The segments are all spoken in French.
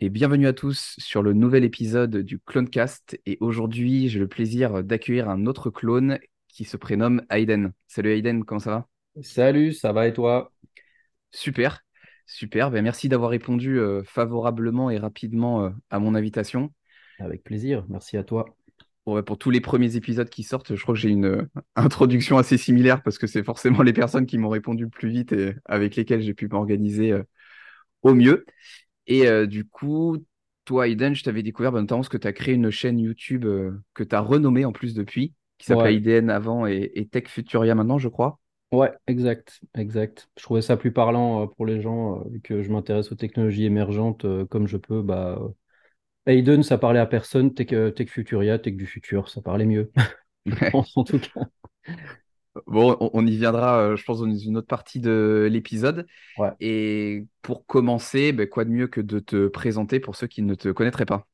et bienvenue à tous sur le nouvel épisode du Clonecast. Et aujourd'hui, j'ai le plaisir d'accueillir un autre clone qui se prénomme Aiden. Salut Aiden, comment ça va? Salut, ça va et toi? Super, super. Ben, merci d'avoir répondu euh, favorablement et rapidement euh, à mon invitation. Avec plaisir, merci à toi. pour tous les premiers épisodes qui sortent, je crois que j'ai une euh, introduction assez similaire parce que c'est forcément les personnes qui m'ont répondu le plus vite et avec lesquelles j'ai pu m'organiser au mieux. Et euh, du coup, toi, Aiden, je t'avais découvert bah, notamment parce que tu as créé une chaîne YouTube euh, que tu as renommée en plus depuis, qui s'appelait IDN avant et, Tech Futuria maintenant, je crois. Ouais, exact, exact. Je trouvais ça plus parlant euh, pour les gens, vu que je m'intéresse aux technologies émergentes comme je peux. Bah, Aiden, ça parlait à personne. Tech, Tech Futuria, Tech du futur, ça parlait mieux. en tout cas. Bon, on, y viendra, euh, je pense, dans une autre partie de l'épisode. Et pour commencer, ben, quoi de mieux que de te présenter pour ceux qui ne te connaîtraient pas?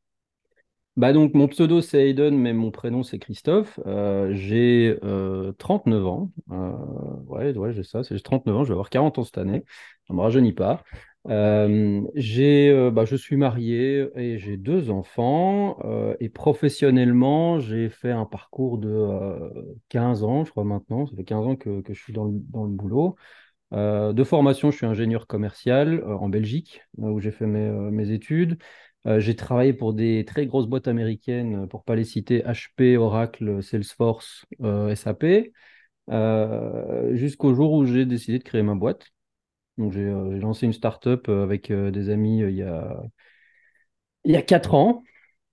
Bah donc mon pseudo c'est Aiden, mais mon prénom c'est Christophe. Euh, j'ai 39 euh, ans. ouais, ouais, j'ai ça, j'ai 39 ans, je vais avoir 40 ans cette année. Ça ne me rajeunit pas. Euh, euh, bah, je suis marié et j'ai deux enfants. Euh, et professionnellement, j'ai fait un parcours de 15 ans, je crois maintenant. Ça fait 15 ans que, que je suis dans le, dans le boulot. de formation, je suis ingénieur commercial en Belgique, où j'ai fait mes, mes études. j'ai travaillé pour des très grosses boîtes américaines, pour pas les citer, HP, Oracle, Salesforce, SAP, jusqu'au jour où j'ai décidé de créer ma boîte. Donc euh, j'ai lancé une startup euh, avec euh, des amis il y a il y a 4 ans.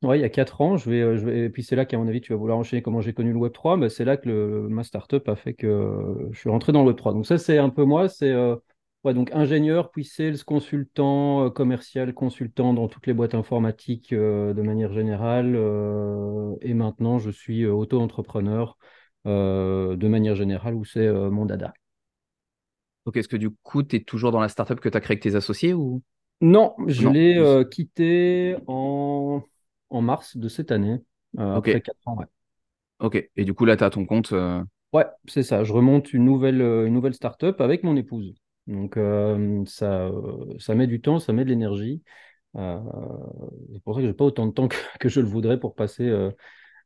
Ouais, il y a 4 ans, et puis c'est là qu'à mon avis, tu vas vouloir enchaîner comment j'ai connu le Web3, mais c'est là que ma startup a fait que je suis rentré dans le Web3. Donc ça, c'est un peu moi, c'est ouais, donc ingénieur, puis sales, consultant, commercial, consultant dans toutes les boîtes informatiques de manière générale, et maintenant je suis auto-entrepreneur de manière générale, où c'est mon dada. Donc, est-ce que du coup, tu es toujours dans la startup que tu as créée avec tes associés ou? Non, je l'ai euh, quitté en... en mars de cette année, euh, après 4 ans. Ok, et du coup, là, tu as ton compte. Euh, ouais, c'est ça. Je remonte une nouvelle, une nouvelle startup avec mon épouse. Donc, ça, ça met du temps, ça met de l'énergie. c'est pour ça que je n'ai pas autant de temps que, que, je le voudrais pour passer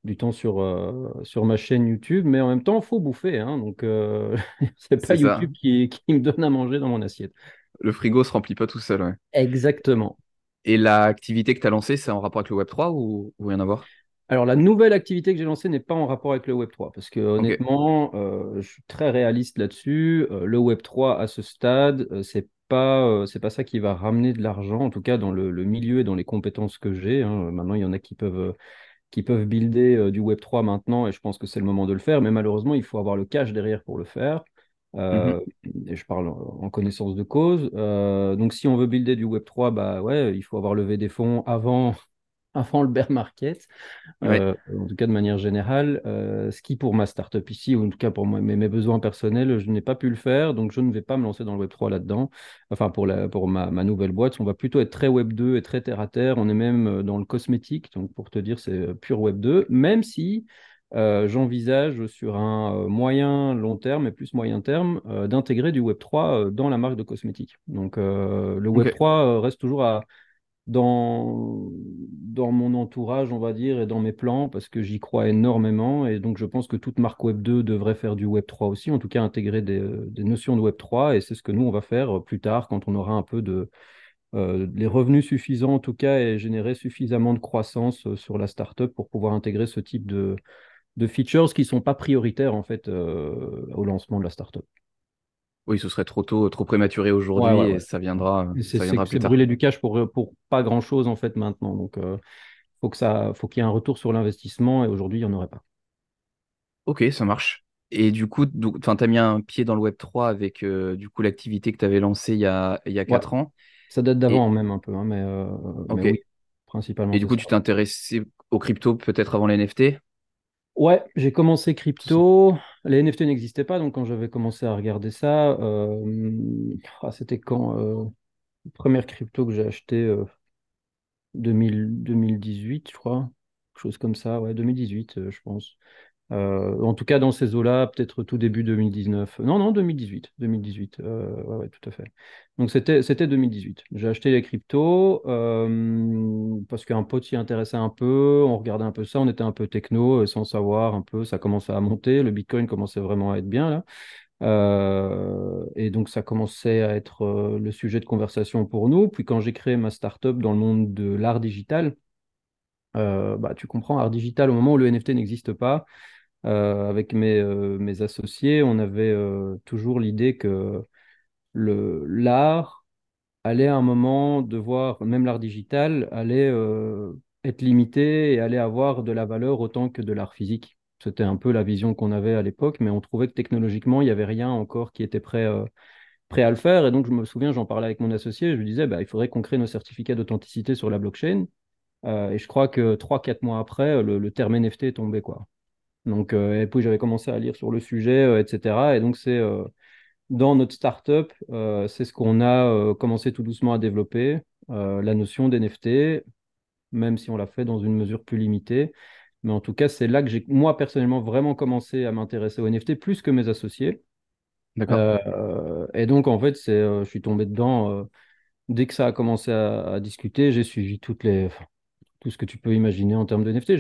du temps sur, euh, sur ma chaîne YouTube, mais en même temps, il faut bouffer. Hein, donc, euh, c'est pas YouTube qui, qui, me donne à manger dans mon assiette. Le frigo se remplit pas tout seul. Ouais. Exactement. Et l'activité que tu as lancée, c'est en rapport avec le Web3 ou, rien à voir? Alors, la nouvelle activité que j'ai lancée n'est pas en rapport avec le Web3, parce que honnêtement, euh, je suis très réaliste là-dessus. le Web3, à ce stade, c'est pas, c'est pas ça qui va ramener de l'argent, en tout cas dans le, milieu et dans les compétences que j'ai. Hein. Maintenant, il y en a qui peuvent qui peuvent builder euh, du Web3 maintenant, et je pense que c'est le moment de le faire, mais malheureusement, il faut avoir le cash derrière pour le faire. Euh, mhm. Et je parle en connaissance de cause. Euh, donc, si on veut builder du Web3, bah ouais, il faut avoir levé des fonds avant, avant le bear market, euh, en tout cas de manière générale. Euh, ce qui pour ma startup ici, ou en tout cas pour moi, mes, mes, besoins personnels, je n'ai pas pu le faire, donc je ne vais pas me lancer dans le Web3 là-dedans. Enfin, pour, la, pour ma, ma, nouvelle boîte, on va plutôt être très Web2 et très terre à terre. On est même euh, dans le cosmétique, donc pour te dire, c'est pur Web2, même si euh, j'envisage sur un moyen long terme et plus moyen terme euh, d'intégrer du Web3 dans la marque de cosmétiques. Donc le Web3 reste toujours à, dans, dans mon entourage, on va dire, et dans mes plans, parce que j'y crois énormément. Et donc, je pense que toute marque Web 2 devrait faire du Web 3 aussi, en tout cas intégrer des, notions de Web 3. Et c'est ce que nous, on va faire plus tard, quand on aura un peu de. Euh, les revenus suffisants, en tout cas, et générer suffisamment de croissance euh, sur la startup pour pouvoir intégrer ce type de, features qui ne sont pas prioritaires, en fait, euh, au lancement de la startup. Oui, ce serait trop tôt, trop prématuré aujourd'hui et ça viendra, ça viendra plus tard. brûler du cash pour, pour pas grand chose en fait maintenant. Donc, euh, faut que ça, faut qu'il y ait un retour sur l'investissement et aujourd'hui, il n'y en aurait pas. Ok, ça marche. Et du coup, tu as mis un pied dans le Web 3 avec euh, du coup l'activité que tu avais lancée il y a, il y a 4 ans. Ça date Et, d'avant même un peu, hein, mais, euh, mais ok. oui, principalement Et du c'est coup, ça. tu t'es intéressé aux crypto peut-être avant les NFT? Ouais, j'ai commencé crypto. Les NFT n'existaient pas, donc quand j'avais commencé à regarder ça, euh, ah, c'était quand euh, première crypto que j'ai acheté euh, 2000 2018, je crois. Quelque chose comme ça, ouais, 2018, euh, je pense. Euh, en tout cas, dans ces eaux-là, peut-être tout début 2019. Non, non, 2018. 2018. Euh, ouais, ouais, tout à fait. Donc, c'était, c'était 2018. J'ai acheté les cryptos euh, parce qu'un pote s'y intéressait un peu. On regardait un peu ça. On était un peu techno euh, sans savoir un peu. Ça commençait à monter. Le Bitcoin commençait vraiment à être bien là. Et donc, ça commençait à être le sujet de conversation pour nous. Puis, quand j'ai créé ma startup dans le monde de l'art digital, bah, tu comprends, art digital, au moment où le NFT n'existe pas, avec mes, euh, mes associés, on avait euh, toujours l'idée que l'art allait à un moment devoir, même l'art digital, allait euh, être limité et allait avoir de la valeur autant que de l'art physique. C'était un peu la vision qu'on avait à l'époque, mais on trouvait que technologiquement, il n'y avait rien encore qui était prêt, euh, prêt à le faire. Et donc, je me souviens, j'en parlais avec mon associé, je lui disais, bah, il faudrait qu'on crée nos certificats d'authenticité sur la blockchain. Euh, et je crois que trois quatre mois après, le, le terme NFT est tombé, quoi. Donc, euh, et puis j'avais commencé à lire sur le sujet, euh, etc. Et donc, c'est euh, dans notre startup, euh, c'est ce qu'on a euh, commencé tout doucement à développer, euh, la notion d'NFT, même si on l'a fait dans une mesure plus limitée. Mais en tout cas, c'est là que j'ai, moi, personnellement, vraiment commencé à m'intéresser aux NFT plus que mes associés. D'accord. Et donc, en fait, c'est, je suis tombé dedans dès que ça a commencé à, à discuter. J'ai suivi toutes les, tout ce que tu peux imaginer en termes de NFT.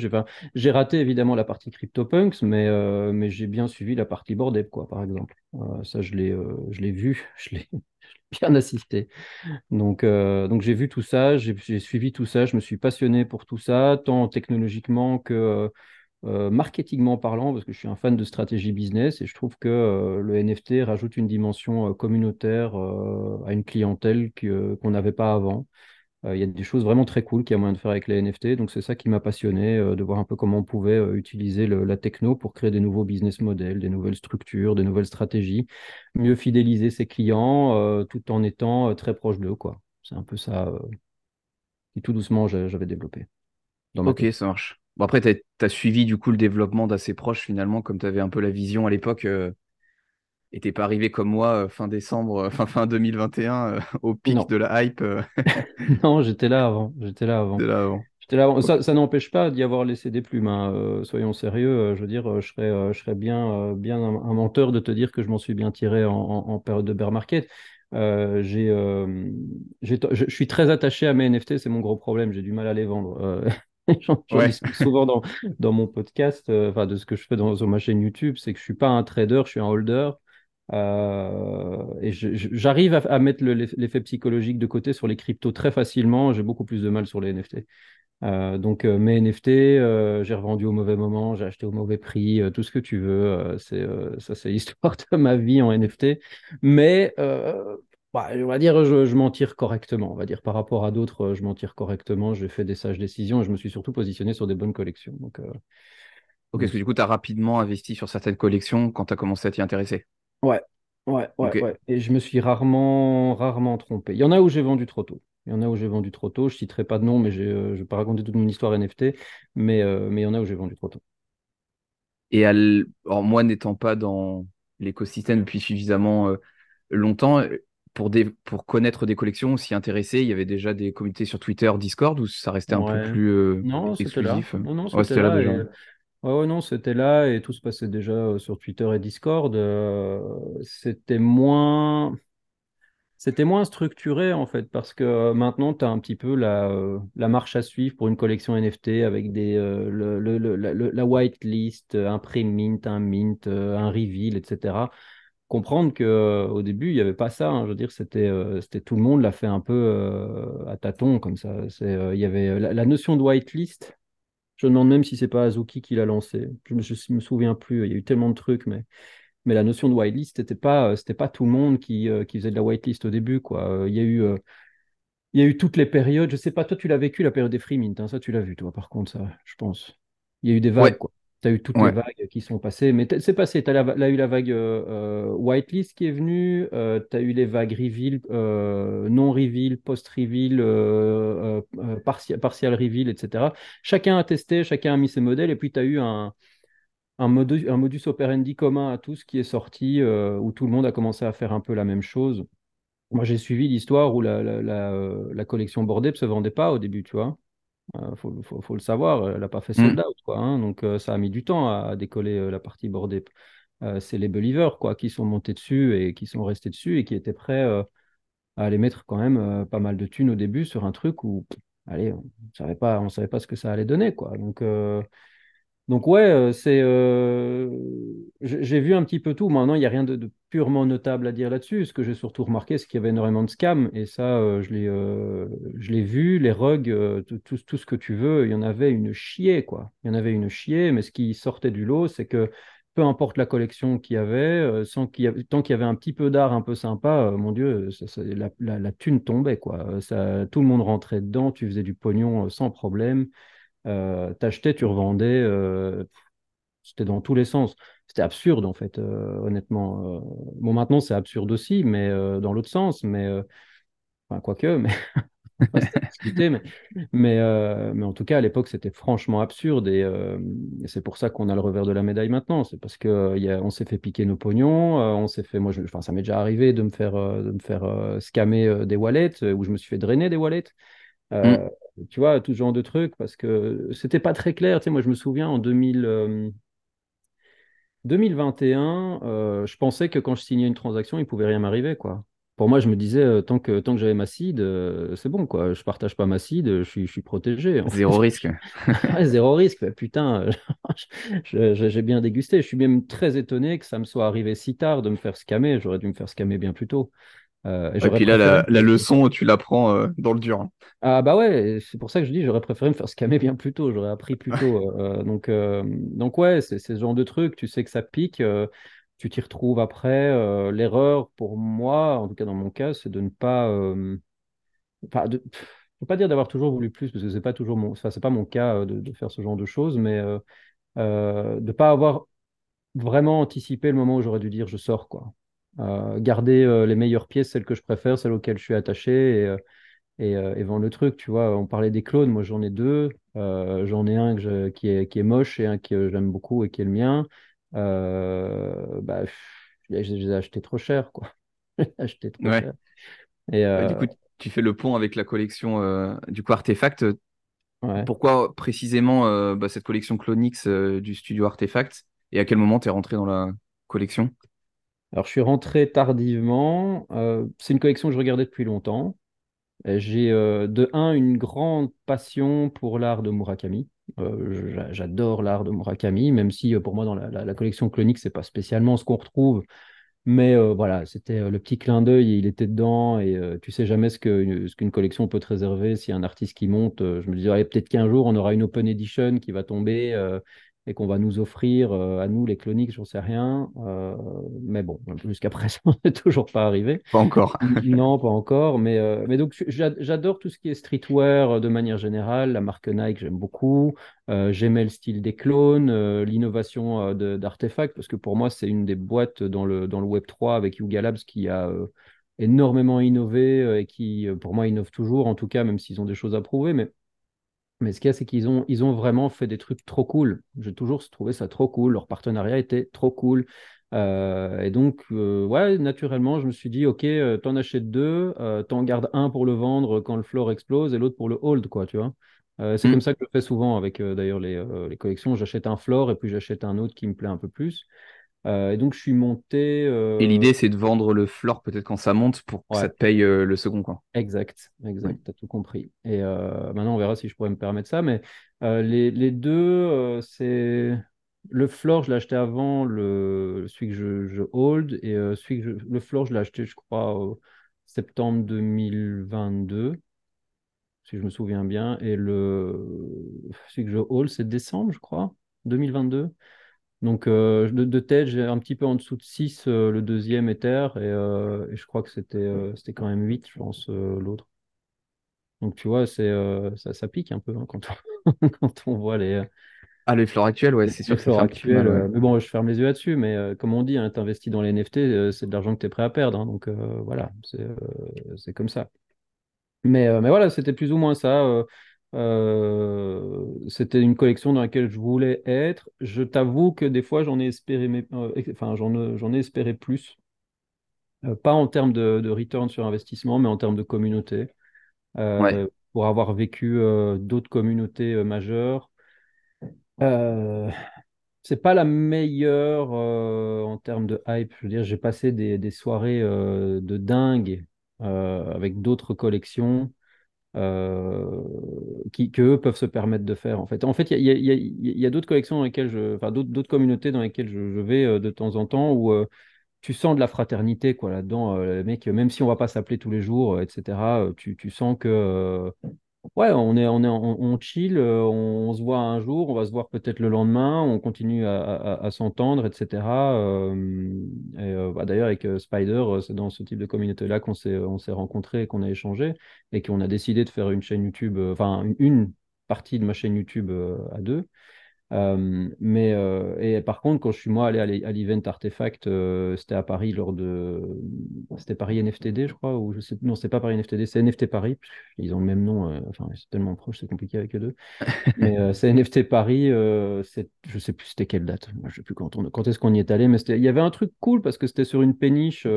J'ai raté évidemment la partie CryptoPunks, mais, euh, j'ai bien suivi la partie Bored Ape, quoi, par exemple. Euh, ça, je l'ai euh, je l'ai vu, je l'ai bien assisté. Donc, j'ai vu tout ça, j'ai suivi tout ça, je me suis passionné pour tout ça, tant technologiquement que marketingment parlant, parce que je suis un fan de stratégie business et je trouve que le NFT rajoute une dimension communautaire à une clientèle qu'on n'avait pas avant. Euh, Il y a des choses vraiment très cool qu'il y a moyen de faire avec les NFT. Donc, c'est ça qui m'a passionné, euh, de voir un peu comment on pouvait euh, utiliser le- la techno pour créer des nouveaux business models, des nouvelles structures, des nouvelles stratégies, mieux fidéliser ses clients euh, tout en étant très proche d'eux, quoi. C'est un peu ça euh, qui tout doucement j'a- j'avais développé dans Ok, ça marche. Bon, après, tu as, suivi du coup le développement d'assez proche finalement, comme tu avais un peu la vision à l'époque. euh, et t'es pas arrivé comme moi euh, fin décembre, euh, fin, fin 2021, euh, au pic Non, de la hype non, j'étais là avant. J'étais là avant. là avant. Là avant. Ça, ça n'empêche pas d'y avoir laissé des plumes. hein. Soyons sérieux. je veux dire, je serais, je serais bien, bien un, un menteur de te dire que je m'en suis bien tiré en, en- en période de bear market. Euh, j'ai, euh, je, suis très attaché à mes NFT. C'est mon gros problème. J'ai du mal à les vendre. Euh, J'en Ouais, discute souvent dans, dans mon podcast, enfin de ce que je fais dans, sur ma chaîne YouTube, c'est que je suis pas un trader, je suis un holder. Euh, et j'arrive à, mettre le- l'effet psychologique de côté sur les cryptos très facilement. J'ai beaucoup plus de mal sur les NFT. Euh, donc euh, mes NFT, j'ai revendu au mauvais moment, j'ai acheté au mauvais prix, tout ce que tu veux. c'est ça, c'est l'histoire de ma vie en NFT. Mais bah, on va dire, je, je m'en tire correctement. On va dire par rapport à d'autres, je m'en tire correctement. J'ai fait des sages décisions et je me suis surtout positionné sur des bonnes collections. Donc, ok, parce que du coup, tu as rapidement investi sur certaines collections quand tu as commencé à t'y intéresser. Ouais, ouais, ouais, ouais. Et je me suis rarement, rarement trompé. Il y en a où j'ai vendu trop tôt. Il y en a où j'ai vendu trop tôt. Je citerai pas de nom, mais euh, je ne vais pas raconter toute mon histoire NFT. Mais, euh, mais il y en a où j'ai vendu trop tôt. Et alors moi, n'étant pas dans l'écosystème depuis suffisamment euh, longtemps, pour, des, pour connaître des collections, s'y intéresser, il y avait déjà des communautés sur Twitter, Discord, ou ça restait un peu plus euh, Non, c'était là. exclusif? Non, non, c'était là. déjà. Ouais, non, c'était là et tout se passait déjà euh, sur Twitter et Discord. Euh, c'était moins. C'était moins structuré en fait, parce que euh, maintenant tu as un petit peu la, marche à suivre pour une collection NFT avec des, la, la whitelist, un pré-mint, un mint, un reveal, etc. Comprendre que euh, au début il n'y avait pas ça, hein. je veux dire, c'était tout le monde l'a fait un peu à tâtons comme ça. Il y avait la, la notion de whitelist, je me demande même si c'est pas Azuki qui l'a lancé. Je me, je me souviens plus, il y a eu tellement de trucs, mais. Mais la notion de whitelist, c'était pas, euh, c'était pas tout le monde qui, euh, qui faisait de la whitelist au début, quoi. Euh, Il y a eu, il y a eu toutes les périodes. Je sais pas, toi, tu l'as vécu, la période des free mint, hein, ça, tu l'as vu, toi, par contre, ça, je pense. Il y a eu des vagues, Ouais, quoi. Tu as eu toutes les vagues qui sont passées. Mais c'est passé. Tu as, eu la vague whitelist qui est venue. tu as eu les vagues reveal, non-reveal, post-reveal, partial, partial reveal, etc. Chacun a testé, chacun a mis ses modèles. Et puis, tu as eu un, un, modus, un modus operandi commun à tous qui est sorti, où tout le monde a commencé à faire un peu la même chose. Moi, j'ai suivi l'histoire où la, la, la, collection Bordée ne se vendait pas au début, tu vois. Il euh, faut, le savoir, elle n'a pas fait mm. sold out, quoi. Hein. donc, euh, ça a mis du temps à, décoller euh, la partie Bordée. c'est les believers, quoi, qui sont montés dessus et qui sont restés dessus et qui étaient prêts à aller mettre quand même pas mal de thunes au début sur un truc où, allez, on ne savait pas, on savait pas ce que ça allait donner, quoi. Donc, donc ouais, euh, c'est, euh, j'ai vu un petit peu tout. Maintenant, il n'y a rien de, purement notable à dire là-dessus. Ce que j'ai surtout remarqué, c'est qu'il y avait énormément de scams. Et ça, euh, je l'ai, vu. Les rugs, tout, tout, ce que tu veux, il y en avait une chier, quoi. Il y en avait une chier. Mais ce qui sortait du lot, c'est que peu importe la collection qu'il y avait, tant qu'il y avait un petit peu d'art un peu sympa, mon Dieu, la, la, la, thune tombait, quoi. Tout le monde rentrait dedans. Tu faisais du pognon sans problème. Euh, t'achetais, tu revendais, euh, c'était dans tous les sens. C'était absurde en fait, euh, honnêtement. bon, maintenant c'est absurde aussi, mais dans l'autre sens, mais enfin, quoique, mais. mais, mais, mais, en tout cas, à l'époque, c'était franchement absurde et, c'est pour ça qu'on a le revers de la médaille maintenant. C'est parce qu'on on s'est fait piquer nos pognons, on s'est fait, moi, je, ça m'est déjà arrivé de me faire, de me faire scammer des wallets où je me suis fait drainer des wallets. Mm tu vois, tout ce genre de trucs, parce que c'était pas très clair. Tu sais, moi, je me souviens en 2000, 2021, euh, euh, je pensais que quand je signais une transaction, il pouvait rien m'arriver, quoi. Pour moi, je me disais, euh, tant que, tant que j'avais ma seed, c'est bon, quoi. Je partage pas ma seed, je suis, je suis protégé. Zéro risque. zéro risque. Putain, j'ai bien dégusté. Je suis même très étonné que ça me soit arrivé si tard de me faire scammer. J'aurais dû me faire scammer bien plus tôt. Euh, et puis là, la, leçon, tu l'apprends euh, dans le dur. Hein. Ah bah ouais, c'est pour ça que je dis, j'aurais préféré me faire scammer bien plus tôt, j'aurais appris plus tôt. Euh, donc, donc ouais, c'est ce genre de truc, tu sais que ça pique, tu t'y retrouves après. L'erreur pour moi, en tout cas dans mon cas, c'est de ne pas... Enfin, de... faut pas dire d'avoir toujours voulu plus, parce que c'est pas toujours mon... Enfin, c'est pas mon cas de, de, faire ce genre de choses, mais de ne pas avoir vraiment anticipé le moment où j'aurais dû dire je sors, quoi. Euh, garder euh, les meilleures pièces, celles que je préfère, celles auxquelles je suis attaché et, euh, et, vendre le truc. Tu vois, on parlait des clones, moi j'en ai deux. j'en ai un qui, est, qui est moche et un que j'aime beaucoup et qui est le mien. bah, je les ai achetés trop cher, quoi. acheté trop cher. Et, du coup, tu fais le pont avec la collection du coup Artefact. Pourquoi précisément bah, cette collection Clonix du studio Artefact et à quel moment tu es rentré dans la collection? Alors, je suis rentré tardivement. Euh, c'est une collection que je regardais depuis longtemps. J'ai euh, de un une grande passion pour l'art de Murakami. Euh, j'adore l'art de Murakami, même si pour moi dans la, collection clonique c'est pas spécialement ce qu'on retrouve, mais voilà, c'était le petit clin d'œil, il était dedans et tu sais jamais ce que ce qu'une collection peut te réserver. Si un artiste qui monte, je me disais peut-être qu'un jour on aura une open edition qui va tomber et qu'on va nous offrir euh, à nous les cloniques, j'en sais rien. Euh, mais bon, jusqu'à présent, n'est toujours pas arrivé. Pas encore. non, pas encore. Mais, euh, mais donc, j'adore tout ce qui est streetwear de manière générale. La marque Nike, j'aime beaucoup. J'aimais le style des clones, l'innovation d'artefacts, parce que pour moi, c'est une des boîtes dans le, dans le Web3 avec Yuga Labs qui a énormément innové et qui, pour moi, innove toujours, en tout cas, même s'ils ont des choses à prouver. Mais mais ce qu'il y a, c'est qu'ils ont, ils ont vraiment fait des trucs trop cool. J'ai toujours trouvé ça trop cool. Leur partenariat était trop cool. Euh, et donc, euh, ouais, naturellement, je me suis dit, OK, euh, t'en achètes deux, t'en gardes un pour le vendre quand le floor explose et l'autre pour le hold, quoi, tu vois. c'est mm. comme ça que je fais souvent avec d'ailleurs les, les, collections. J'achète un floor et puis j'achète un autre qui me plaît un peu plus. Euh, et donc, je suis monté. Euh, et l'idée, c'est de vendre le floor peut-être quand ça monte pour que ça te paye euh, le second. Quoi. Exact, exact, tu as tout compris. Et maintenant, on verra si je pourrais me permettre ça. Mais les, les, deux, c'est. Le floor, je l'ai acheté avant le... celui que je, je hold. Et celui que le floor, je l'ai acheté, je crois, en septembre 2022 si je me souviens bien. Et le celui que je hold, c'est décembre, je crois, 2022. Donc, euh, de, tête, j'ai un petit peu en dessous de 6 euh, le deuxième Ether et, euh, et, je crois que c'était c'était quand même 8, je pense, l'autre. Donc, tu vois, c'est ça, ça, pique un peu hein, quand, on, quand on voit les, Ah, le floor actuel, ouais, c'est sûr Le que ça fait floor un petit peu mal. actuel, ouais. euh, mais bon, je ferme les yeux là-dessus, mais comme on dit, hein, t'investis dans les NFT, c'est de l'argent que tu es prêt à perdre, hein, donc voilà, c'est comme ça. Mais, mais voilà, c'était plus ou moins ça. Euh, euh, c'était une collection dans laquelle je voulais être. Je t'avoue que des fois, j'en ai espéré, mais- euh, enfin, j'en ai, j'en ai espéré plus. Euh, pas en termes de, de return sur investissement, mais en termes de communauté. Ouais, Euh, pour avoir vécu euh, d'autres communautés euh, majeures. Euh, c'est pas la meilleure euh, en termes de hype. Je veux dire, j'ai passé des, des soirées euh, de dingue euh, avec d'autres collections. Euh, qui, peuvent se permettre de faire en fait. En fait, il y a, d'autres collections dans lesquelles je, enfin d'autres communautés dans lesquelles je, vais euh, de temps en temps où euh, tu sens de la fraternité quoi là-dedans. Même si on va pas s'appeler tous les jours, etc. tu, sens que Ouais, on est, on est, on, chill, euh, on, se voit un jour, on va se voir peut-être le lendemain, on continue à, s'entendre, etc. Euh, euh, bah, d'ailleurs, avec Spider, c'est dans ce type de communauté-là qu'on s'est, on rencontrés qu'on a échangé et qu'on a décidé de faire une chaîne YouTube, enfin une, partie de ma chaîne YouTube à deux. Euh, mais euh, et par contre, quand je suis moi allé à l'e- à l'event Artefact, euh, c'était à Paris lors de, c'était Paris NFTD, je crois, ou je sais, non, c'est pas Paris NFTD, c'est NFT Paris. Ils ont le même nom, enfin, c'est tellement proche, c'est compliqué avec eux deux. Mais c'est NFT Paris, c'est, je sais plus c'était quelle date. Moi, Je sais plus quand, on- quand est-ce qu'on y est allé, mais il y avait un truc cool parce que c'était sur une péniche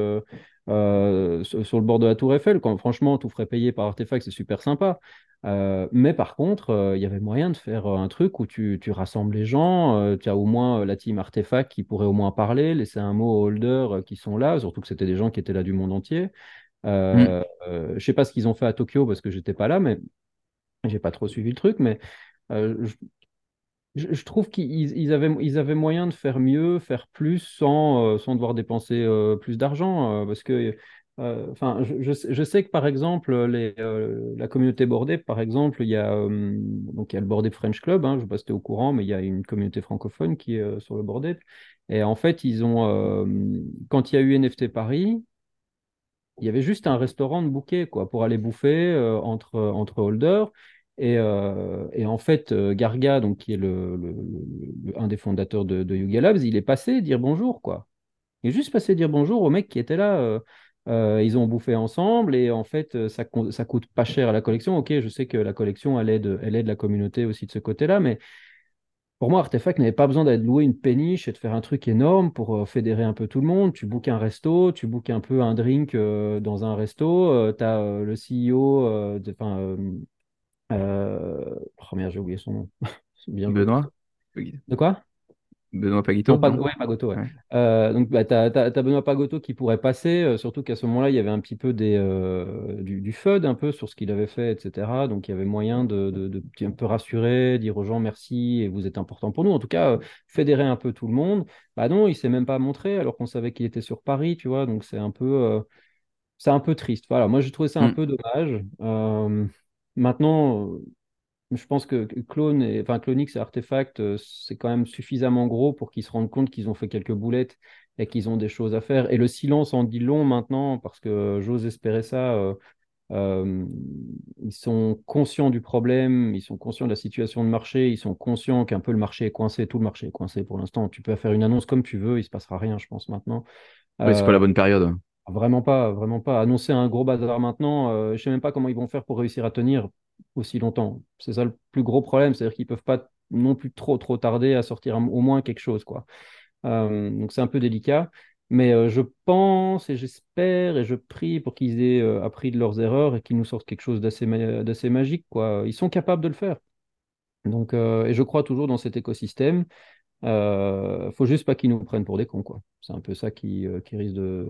euh, sur, le bord de la Tour Eiffel. Quand franchement, tout frais payé par Artefact, c'est super sympa. Euh, mais par contre, euh, il y avait moyen de faire un truc où tu, tu rassembles les gens, tu as au moins la team Artefact qui pourrait au moins parler, laisser un mot aux holders qui sont là, surtout que c'était des gens qui étaient là du monde entier. Mm. Je sais pas ce qu'ils ont fait à Tokyo parce que j'étais pas là, mais j'ai pas trop suivi le truc, mais euh, je, je- trouve qu'ils ils avaient, moyen de faire mieux, faire plus sans, euh, devoir dépenser euh, plus d'argent. euh, parce que, je, sais que par exemple, la communauté bordée, par exemple, il y a, donc, il y a le Bordé French Club, hein, je ne sais pas si tu es au courant, mais il y a une communauté francophone qui est sur le Bordé. Et en fait, ils ont, quand il y a eu NFT Paris, il y avait juste un restaurant de bouquet quoi, pour aller bouffer entre holders. Et, euh, et en fait, euh, Garga, donc, qui est le, un des fondateurs de, de Yuga Labs, il est passé dire bonjour. quoi. Il est juste passé dire bonjour aux mecs qui étaient là. euh, ils ont bouffé ensemble et en fait, ça, ça coûte pas cher à la collection. Ok, je sais que la collection, elle aide, elle aide la communauté aussi de ce côté-là, mais pour moi, Artefact n'avait pas besoin d'aller louer une péniche et de faire un truc énorme pour fédérer un peu tout le monde. Tu bookes un resto, tu bookes un peu un drink dans un resto. tu as le CEO, euh, oh merde, j'ai oublié son nom. Bien. Benoît? De quoi? Benoît Non, Paguito, pas, non? ouais, Pagoto, ouais. Ouais. Euh, donc, bah, tu as, Benoît Pagoto qui pourrait passer, euh, surtout qu'à ce moment-là, il y avait un petit peu des, euh, du, du FUD un peu sur ce qu'il avait fait, etc. Donc, il y avait moyen de, de, de un peu rassurer, dire aux gens merci et vous êtes important pour nous. En tout cas, fédérer un peu tout le monde. Bah non, il s'est même pas montré alors qu'on savait qu'il était sur Paris, tu vois. Donc, c'est un peu, c'est un peu triste. Voilà, moi, j'ai trouvé ça un Mm. peu dommage. Euh, maintenant. Je pense que Clone et, enfin, Clonix et Artefact, euh, c'est quand même suffisamment gros pour qu'ils se rendent compte qu'ils ont fait quelques boulettes et qu'ils ont des choses à faire. Et le silence en dit long maintenant, parce que j'ose espérer ça. euh, euh, ils sont conscients du problème, ils sont conscients de la situation de marché, ils sont conscients qu'un peu le marché est coincé, tout le marché est coincé pour l'instant. Tu peux faire une annonce comme tu veux, il se passera rien, je pense, maintenant. Ouais, c'est pas Euh, la bonne période? Vraiment pas, vraiment pas. Annoncer un gros bazar maintenant, euh, je sais même pas comment ils vont faire pour réussir à tenir aussi longtemps. C'est ça le plus gros problème, c'est-à-dire qu'ils peuvent pas non plus trop trop tarder à sortir au moins quelque chose, quoi. Euh, donc c'est un peu délicat, mais euh, je pense et j'espère et je prie pour qu'ils aient euh, appris de leurs erreurs et qu'ils nous sortent quelque chose d'assez ma- d'assez magique, quoi. Ils sont capables de le faire. Donc, et je crois toujours dans cet écosystème. Euh, faut juste pas qu'ils nous prennent pour des cons, quoi. C'est un peu ça qui, euh, qui risque de,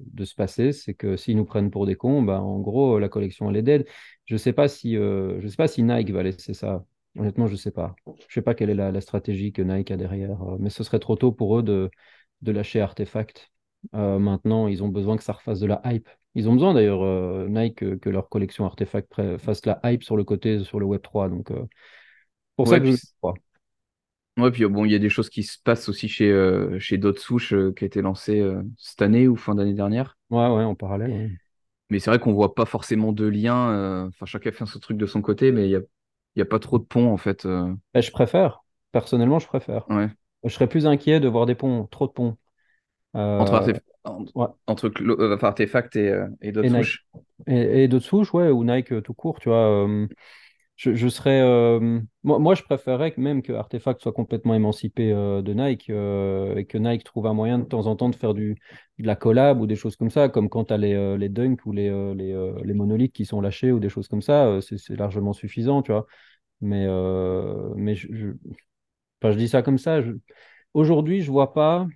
de se passer, c'est que s'ils nous prennent pour des cons, bah, en gros, la collection elle est dead. Je sais pas si, euh, je sais pas si Nike va laisser ça. Honnêtement, je sais pas. Je sais pas quelle est la, la stratégie que Nike a derrière, euh, mais ce serait trop tôt pour eux de, de lâcher Artefact. Euh, maintenant, ils ont besoin que ça refasse de la hype. Ils ont besoin d'ailleurs, euh, Nike, que, que leur collection Artefact fasse la hype sur le côté, sur le Web 3. Donc, pour ça que je crois. Ouais, puis bon, il y a des choses qui se passent aussi chez, euh, chez d'autres souches euh, qui a été lancées euh, cette année ou fin d'année dernière. Ouais, ouais, en parallèle. ouais. Mais c'est vrai qu'on voit pas forcément de lien. euh, Enfin, chacun fait son truc de son côté, mais il y a, y a pas trop de pont en fait. euh. Ben, je préfère. Personnellement, je préfère. Ouais. Je serais plus inquiet de voir des ponts, trop de ponts. Entre, Euh, artef- ouais. entre euh, enfin, artefact et, euh, et d'autres souches. Et, et d'autres souches, ouais, ou Nike euh, tout court, tu vois. Je, serais. euh, moi, je préférerais même que Artefact soit complètement émancipé euh, de Nike euh, et que Nike trouve un moyen de temps en temps de faire de la collab ou des choses comme ça, comme quand tu as les, les dunks ou les, les, les monolithes qui sont lâchés ou des choses comme ça, c'est largement suffisant, tu vois. Mais, mais je, je, dis ça comme ça. Aujourd'hui, je vois pas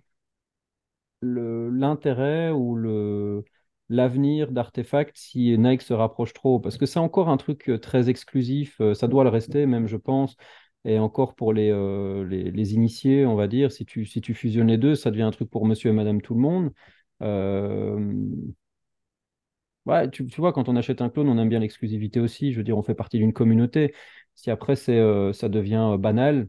l'intérêt ou le l'avenir d'Artefact si Nike se rapproche trop? Parce que c'est encore un truc euh, très exclusif euh, ça doit le rester même je pense. Et encore pour les, euh, les, les initiés on va dire si tu, si tu fusionnes les deux ça devient un truc pour monsieur et madame tout le monde. Euh, tu, tu vois quand on achète un clone on aime bien l'exclusivité aussi. Je veux dire on fait partie d'une communauté. Si après ça devient banal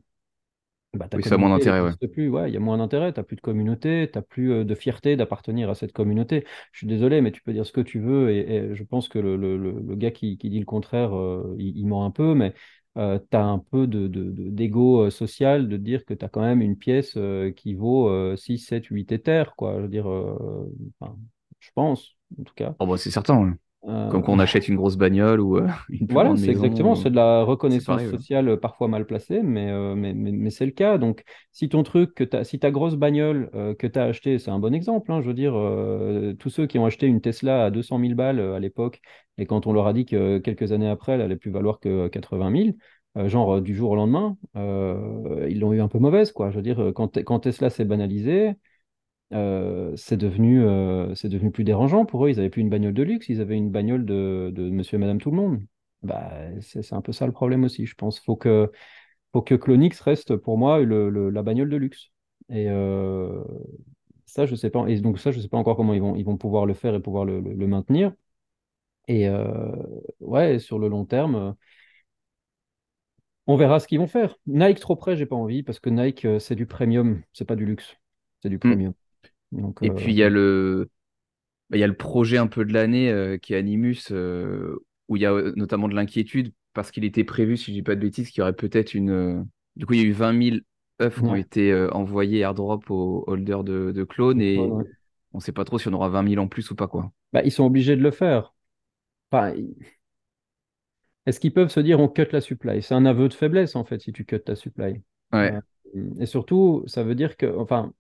bah, Oui, ça a moins d'intérêt, ouais. plus. Ouais, il y a moins d'intérêt, tu n'as plus de communauté, tu n'as plus euh, de fierté d'appartenir à cette communauté. Je suis désolé, mais tu peux dire ce que tu veux, et, et je pense que le, le- le- gars qui, qui dit le contraire, euh, il, il ment un peu, mais tu as un peu de, de- de- d'ego euh, social de dire que tu as quand même une pièce euh, qui vaut euh, 6, 7, 8 éthers, quoi. Je veux dire, euh, enfin, je pense, en tout cas. Oh, bah, c'est certain, ouais. Euh, Comme quand on achète une grosse bagnole ou euh, une plus voilà, c'est exactement, c'est de la reconnaissance pareil, sociale euh, parfois mal placée, mais, mais, mais, mais c'est le cas. Donc, si ton truc, que si ta grosse bagnole que tu as acheté, c'est un bon exemple, hein, je veux dire, euh, tous ceux qui ont acheté une Tesla à 200 000 balles à l'époque, et quand on leur a dit que quelques années après, elle allait plus valoir que 80 000, euh, genre du jour au lendemain, euh, ils l'ont eu un peu mauvaise, quoi. Je veux dire, quand, quand Tesla s'est banalisé, euh, c'est devenu, euh, c'est devenu plus dérangeant pour eux. Ils n'avaient plus une bagnole de luxe, ils avaient une bagnole de, de monsieur et madame tout le monde. Bah, c'est un peu ça le problème aussi, je pense. Faut que, faut que Clonix reste pour moi le- le- la bagnole de luxe. Et euh, ça, je sais pas. Et donc ça, je sais pas encore comment ils vont, ils vont pouvoir le faire et pouvoir le, maintenir. Et euh, ouais, sur le long terme, on verra ce qu'ils vont faire. Nike trop près, j'ai pas envie parce que Nike, c'est du premium, c'est pas du luxe, c'est du Hmm. premium. Donc, Et euh, puis, il y a le, bah, il y a le projet un peu de l'année euh, qui est Animus, euh, où il y a notamment de l'inquiétude parce qu'il était prévu, si je dis pas de bêtises, qu'il y aurait peut-être une. Du coup, il y a eu 20 000 œufs qui ont été envoyés airdrop aux holders de, de clones et ouais. on sait pas trop si on aura 20 000 en plus ou pas, quoi. Bah, ils sont obligés de le faire. Enfin, est-ce qu'ils peuvent se dire on cut la supply? C'est un aveu de faiblesse en fait si tu cut ta supply. Ouais. Et surtout, ça veut dire que, enfin,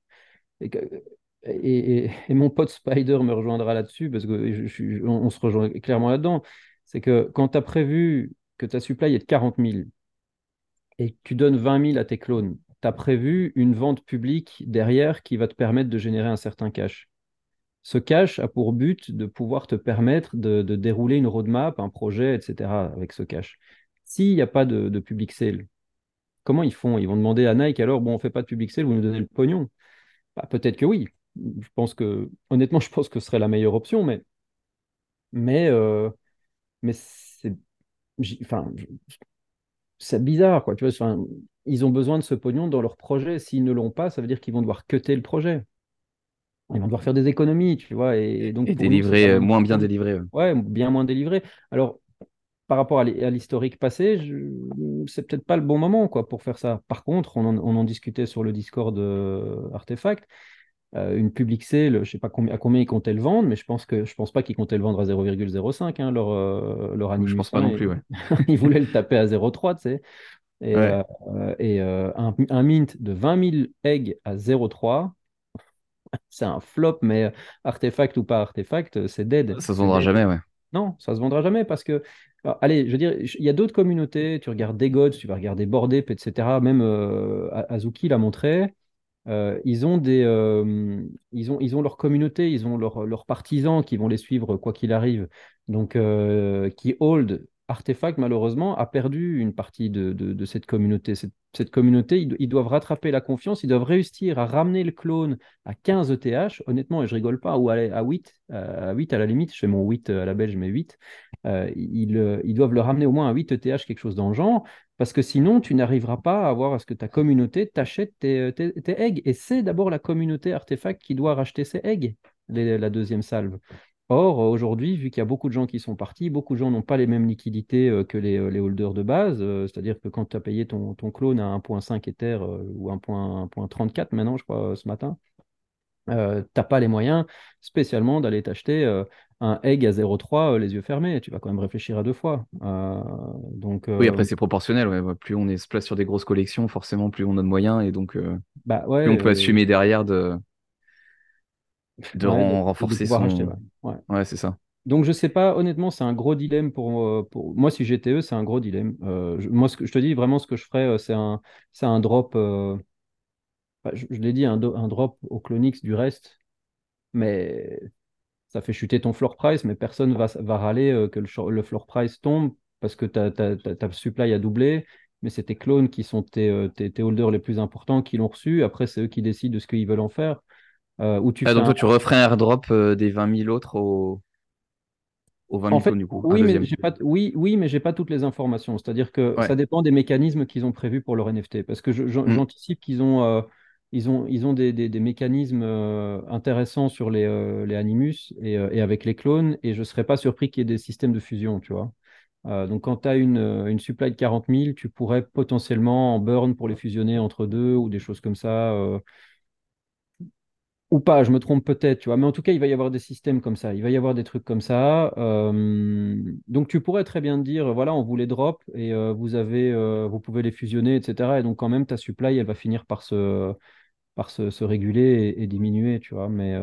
et, mon pote Spider me rejoindra là-dessus parce que se rejoint clairement là-dedans. C'est que quand tu as prévu que ta supply est de 40 000 et que tu donnes 20 000 à tes clones, tu as prévu une vente publique derrière qui va te permettre de générer un certain cash. Ce cash a pour but de pouvoir te permettre de, dérouler une roadmap, un projet, etc. avec ce cash. S'il n'y a pas de, de public sale, comment ils font? Ils vont demander à Nike, alors, bon, on ne fait pas de public sale, vous nous donnez le pognon. Bah, peut-être que oui. Je pense que, honnêtement, je pense que ce serait la meilleure option, mais, mais, euh, mais c'est, enfin, c'est bizarre, quoi. Tu vois, enfin, ils ont besoin de ce pognon dans leur projet. S'ils ne l'ont pas, ça veut dire qu'ils vont devoir cutter le projet. Ils vont devoir faire des économies, tu vois. Et, et donc, Et nous, quand euh, moins bien délivré. ouais. Ouais, bien moins délivré. Alors, par rapport à l'hi- à l'historique passé, je- c'est peut-être pas le bon moment quoi, pour faire ça. Par contre, on en, on en discutait sur le Discord euh, Artefact. Euh, une public sale, je sais pas combien, à combien ils comptaient le vendre, mais je pense que je pense pas qu'ils comptaient le vendre à 0,05, hein, leur, euh, leur Je pense pas 1, non plus, ouais. ils voulaient le taper à 0,3, tu sais. Et, Ouais. euh, et euh, un, un mint de 20 000 eggs à 0,3, c'est un flop, mais artefact ou pas artefact, c'est dead. Ça se vendra dead. jamais, ouais. Non, ça se vendra jamais parce que, alors, allez, je veux dire, il y a d'autres communautés, tu regardes des gods, tu vas regarder Bored Ape, etc. Même Azuki l'a montré. Euh, ils ont des, euh, ils ont, ils ont leur communauté, ils ont leurs partisans qui vont les suivre quoi qu'il arrive. Donc, euh, qui hold Artefact malheureusement a perdu une partie de, de- cette communauté. Cette, communauté, ils, do- ils doivent rattraper la confiance, ils doivent réussir à ramener le clone à 15 ETH, honnêtement, et je rigole pas, ou à, à 8, euh, à 8 la limite, je fais mon 8 à la belge, mais 8. Euh, ils, euh, ils doivent le ramener au moins à 8 ETH, quelque chose dans le genre. Parce que sinon, tu n'arriveras pas à avoir à ce que ta communauté t'achète tes, tes, eggs. Et c'est d'abord la communauté artefact qui doit racheter ses eggs, la deuxième salve. Or, aujourd'hui, vu qu'il y a beaucoup de gens qui sont partis, beaucoup de gens n'ont pas les mêmes liquidités que les, les, holders de base. C'est-à-dire que quand tu as payé ton, ton, clone à 1.5 Ether ou 1.34 maintenant, je crois, ce matin, euh, tu n'as pas les moyens spécialement d'aller t'acheter un egg à 0,3 les yeux fermés. Tu vas quand même réfléchir à deux fois. donc, oui, après, c'est proportionnel. Ouais. Plus on est, se place sur des grosses collections, forcément, plus on a de moyens et donc bah, ouais, plus on peut assumer derrière de, de renforcer son. ouais, c'est ça. Donc, je sais pas, honnêtement, c'est un gros dilemme pour, pour... moi. Si j'étais eux, c'est un gros dilemme. je, moi, ce que, je te dis vraiment, ce que je ferais, c'est un, un drop. je, l'ai dit, un, un, drop au Clonix du reste, mais ça fait chuter ton floor price, mais personne va, va râler que le, le, floor price tombe parce que ta, supply a doublé, mais c'est tes clones qui sont tes, tes, holders les plus importants qui l'ont reçu. Après, c'est eux qui décident de ce qu'ils veulent en faire. Euh, tu ah, donc toi, tu referais un airdrop euh, des 20 000 autres au, au 20 000 fait, du coup. Oui, mais pas, oui, oui, mais j'ai pas toutes les informations. C'est-à-dire que ça dépend des mécanismes qu'ils ont prévus pour leur NFT. Parce que mm. j'anticipe qu'ils ont, euh, ils ont, ils ont des, des, mécanismes intéressants sur les, les Animus et, et, avec les clones. Et je ne serais pas surpris qu'il y ait des systèmes de fusion, tu vois. donc, quand tu as une, une, supply de 40 000, tu pourrais potentiellement en burn pour les fusionner entre deux ou des choses comme ça. Ou pas, je me trompe peut-être, tu vois. Mais en tout cas, il va y avoir des systèmes comme ça. Il va y avoir des trucs comme ça. Euh, donc, tu pourrais très bien dire, voilà, on vous les drop et euh, vous avez, euh, vous pouvez les fusionner, etc. Et donc, quand même, ta supply, elle va finir par se, par se, réguler et, diminuer, tu vois. Mais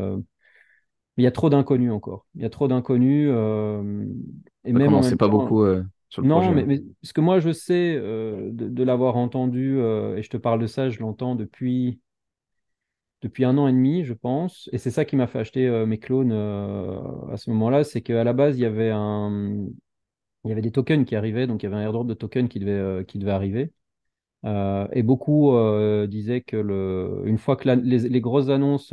il y a trop d'inconnus encore. Il y a trop d'inconnus. et même on sait pas beaucoup sur le non, projet. mais, mais, ce que moi, je sais de, de l'avoir entendu, et je te parle de ça, je l'entends depuis depuis un an et demi, je pense. Et c'est ça qui m'a fait acheter euh, mes clones euh, à ce moment-là. C'est qu'à la base, il y avait un... Il y avait des tokens qui arrivaient, donc il y avait un airdrop de tokens qui devait, euh, qui devait arriver. et beaucoup disaient que le... une fois que les, grosses annonces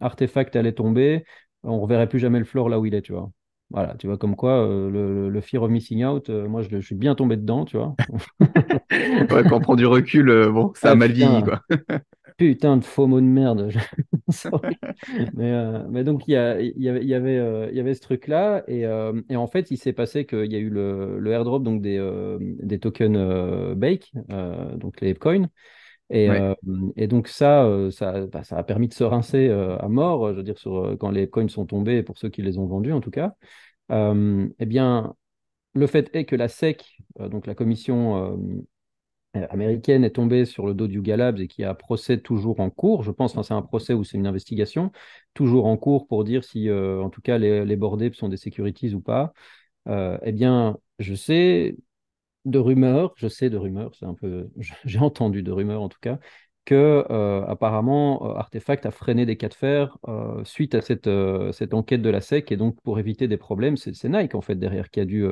artefacts allaient tomber, on ne reverrait plus jamais le floor là où il est, tu vois. Voilà, tu vois, comme quoi, le, le, fear of missing out, moi, je, je, suis bien tombé dedans, tu vois. ouais, quand on prend du recul, bon, ça a ah, mal vieilli, quoi. Putain de faux mots de merde. mais, euh, mais, donc, il y, y, avait, y, avait, euh, y avait ce truc-là. Et, euh, et, en fait, il s'est passé qu'il y a eu le, le airdrop donc des, des tokens Bake, donc les coins. Et, et, donc ça, ça, bah, ça, a permis de se rincer à mort, je veux dire, sur, quand les coins sont tombés, pour ceux qui les ont vendus en tout cas. eh bien, le fait est que la SEC, donc la commission euh, américaine est tombée sur le dos du Galabs et qui a un procès toujours en cours. Je pense que c'est un procès ou c'est une investigation, toujours en cours pour dire si, euh, en tout cas, les, les sont des securities ou pas. Euh, eh bien, je sais de rumeurs, je sais de rumeurs, c'est un peu, j'ai entendu de rumeurs en tout cas, que apparemment Artefact a freiné des cas de fer suite à cette, cette enquête de la SEC et donc pour éviter des problèmes, c'est Nike en fait derrière qui a dû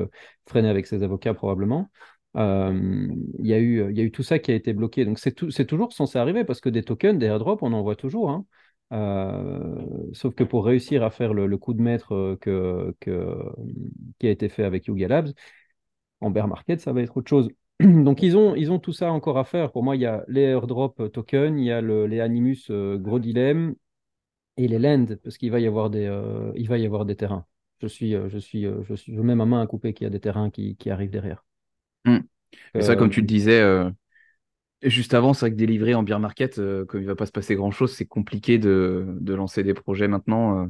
freiner avec ses avocats probablement. Euh, il y, a eu, y a eu tout ça qui a été bloqué. Donc c'est toujours censé arriver parce que des tokens, des airdrops, on en voit toujours. Hein. Euh, sauf que pour réussir à faire le, coup de maître euh, que, qui a été fait avec Yuga Labs, en bear market, ça va être autre chose. Donc ils ont, ils ont tout ça encore à faire. Pour moi, il y a les airdrop tokens, il y a le, les Animus gros dilemme et les land parce qu'il va y avoir des, il va y avoir des terrains. Je suis, je suis, je suis, je mets ma main à couper qu'il y a des terrains qui, qui arrivent derrière. Mm. Et ça, comme tu le euh, disais euh, juste avant, c'est vrai que délivrer en beer market, euh, comme il va pas se passer grand chose, c'est compliqué de, de, lancer des projets maintenant.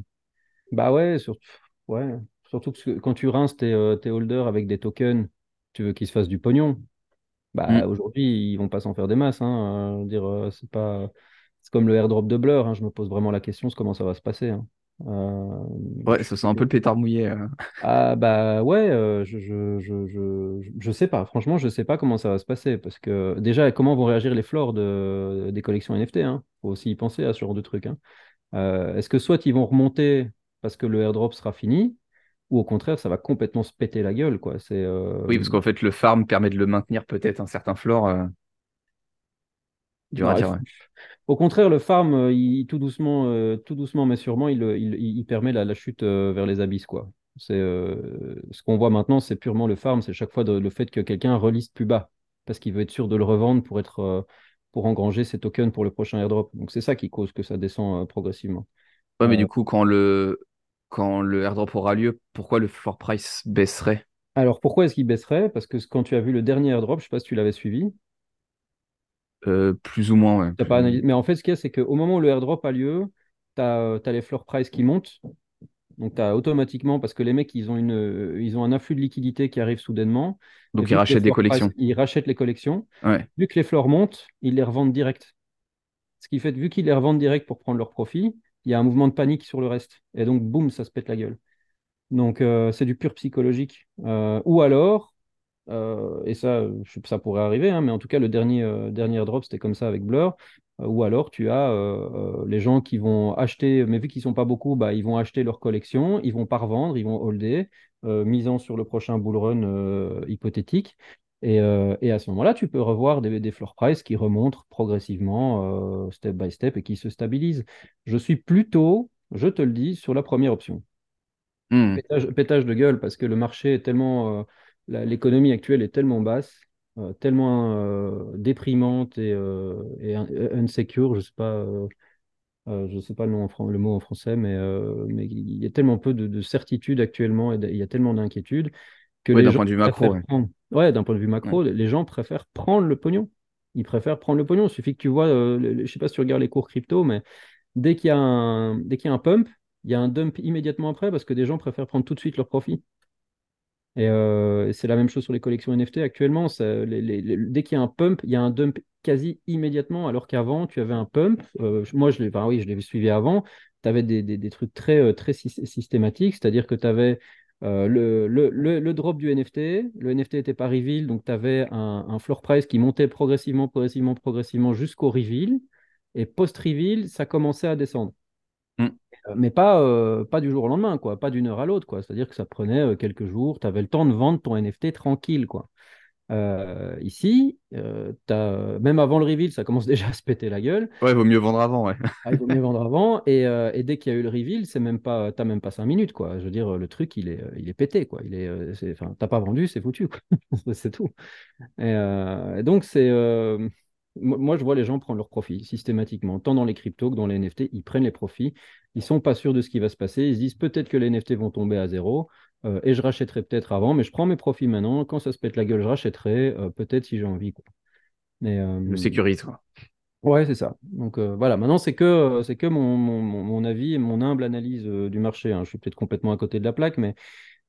Bah ouais, surtout, ouais. surtout que quand tu rinces tes, tes holders avec des tokens, tu veux qu'ils se fassent du pognon. Bah, mm. Aujourd'hui, ils vont pas s'en faire des masses. Hein. dire, c'est pas... c'est comme le airdrop de Blur. Hein. Je me pose vraiment la question, comment ça va se passer. Hein. Euh, ouais, ça sent un peu le pétard mouillé. Euh. Ah bah ouais, euh, je, je, je, je, sais pas. Franchement, je sais pas comment ça va se passer parce que déjà, comment vont réagir les flores de, des collections NFT hein? Faut aussi y penser à ce genre de truc. Hein. Est-ce que soit ils vont remonter parce que le airdrop sera fini, ou au contraire, ça va complètement se péter la gueule, quoi. Oui, parce qu'en fait, le farm permet de le maintenir peut-être un certain floor. Dur à dire, au contraire, le farm, euh, il, tout, doucement, euh, tout doucement, mais sûrement, il, il, permet la, chute euh, vers les abysses. Quoi. C'est, ce qu'on voit maintenant, c'est purement le farm, c'est chaque fois le fait que quelqu'un reliste plus bas, parce qu'il veut être sûr de le revendre pour, être, pour engranger ses tokens pour le prochain airdrop. Donc c'est ça qui cause que ça descend progressivement. Ouais, mais du coup, quand le, quand le airdrop aura lieu, pourquoi le floor price baisserait? Alors pourquoi est-ce qu'il baisserait? Parce que quand tu as vu le dernier airdrop, je ne sais pas si tu l'avais suivi. Euh, plus ou moins, ouais. T'as pas analysé. Mais en fait, ce qu'il y a, c'est qu'au moment où le airdrop a lieu, tu as, les floor price qui montent. Donc, tu as automatiquement, parce que les mecs, ils ont, une, ils ont un afflux de liquidité qui arrive soudainement. Donc, ils rachètent des collections. ils rachètent les collections. Ouais. Vu que les floors montent, ils les revendent direct. Ce qui fait, vu qu'ils les revendent direct pour prendre leur profit, il y a un mouvement de panique sur le reste. Et donc, boum, ça se pète la gueule. Donc, euh, c'est du pur psychologique. Euh, ou alors, euh, et ça, ça pourrait arriver, hein, mais en tout cas, le dernier, dernier drop, c'était comme ça avec Blur. ou alors, tu as les gens qui vont acheter, mais vu qu'ils ne sont pas beaucoup, bah, ils vont acheter leur collection, ils vont pas revendre, ils vont holder, misant sur le prochain bull run hypothétique. Et, à ce moment-là, tu peux revoir des, des floor price qui remontent progressivement, step by step, et qui se stabilisent. Je suis plutôt, je te le dis, sur la première option. Hmm. Pétage, de gueule, parce que le marché est tellement. L'économie actuelle est tellement basse, tellement déprimante et, et insecure, je ne sais pas. je sais pas le, nom le mot en français, mais, mais il y a tellement peu de, de certitude actuellement et il y a tellement d'inquiétudes d'un point de vue macro. Ouais, d'un point de vue macro, les gens préfèrent prendre le pognon. Ils préfèrent prendre le pognon. Il suffit que tu vois, euh, je ne sais pas si tu regardes les cours crypto, mais dès qu'il y, a un, dès qu'il y a un pump, il y a un dump immédiatement après parce que des gens préfèrent prendre tout de suite leur profit. Et euh, c'est la même chose sur les collections NFT actuellement. dès qu'il y a un pump, il y a un dump quasi immédiatement, alors qu'avant, tu avais un pump. Euh, moi, je l'ai oui, je suivi avant. Tu avais des, trucs très, très systématiques, c'est-à-dire que tu avais euh, le, le, drop du NFT, le NFT n'était pas reveal, donc tu avais un, floor price qui montait progressivement, progressivement, progressivement jusqu'au reveal. Et post-reveal, ça commençait à descendre. Euh, mais pas, euh, pas du jour au lendemain, quoi, pas d'une heure à l'autre. quoi. C'est-à-dire que ça prenait quelques jours, tu avais le temps de vendre ton NFT tranquille. quoi. Euh, ici, euh, as, même avant le reveal, ça commence déjà à se péter la gueule. Ouais, il vaut mieux vendre avant, ouais. Ah, il vaut mieux vendre avant. Et, euh, et dès qu'il y a eu le reveal, c'est même pas, t'as même pas 5 minutes, quoi. Je veux dire, le truc, il est, il est pété, quoi. Il est, enfin, t'as pas vendu, c'est foutu, c'est tout. Et, et donc, c'est, moi, je vois les gens prendre leurs profits systématiquement, tant dans les cryptos que dans les NFT. Ils prennent les profits. Ils sont pas sûrs de ce qui va se passer. Ils se disent peut-être que les NFT vont tomber à zéro. Euh, et je rachèterai peut-être avant, mais je prends mes profits maintenant. Quand ça se pète la gueule, je rachèterai, euh, peut-être si j'ai envie. Quoi. Mais, euh, le sécurise, quoi. Ouais, c'est ça. Donc voilà, maintenant c'est que, c'est que mon, mon, mon, avis et mon humble analyse du marché. Hein. Je suis peut-être complètement à côté de la plaque, mais,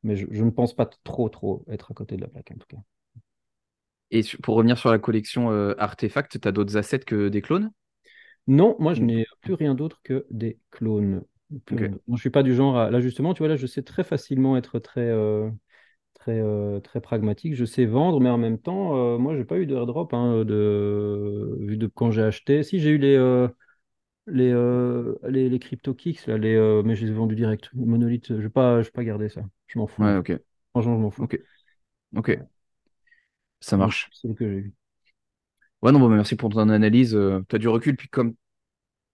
mais je, ne pense pas trop, trop être à côté de la plaque en tout cas. Et pour revenir sur la collection Artefact, tu as d'autres assets que des clones? Non, moi je n'ai plus rien d'autre que des clones. Je ne suis pas du genre à... Là, justement, tu vois, là, je sais très facilement être très, euh, très, euh, très pragmatique. Je sais vendre, mais en même temps, euh, moi, j'ai pas eu de airdrop hein, de... vu de quand j'ai acheté. Si, j'ai eu les, les, les, les CryptoKicks, là, les, mais je les ai vendus direct. Les monolithes, je ne vais pas, pas garder ça. Je m'en fous. Ouais, ok. Franchement, je m'en fous. Ok. Ok. Ça marche. C'est que j'ai. Ouais, non, bon, merci pour ton analyse. tu as du recul, puis comme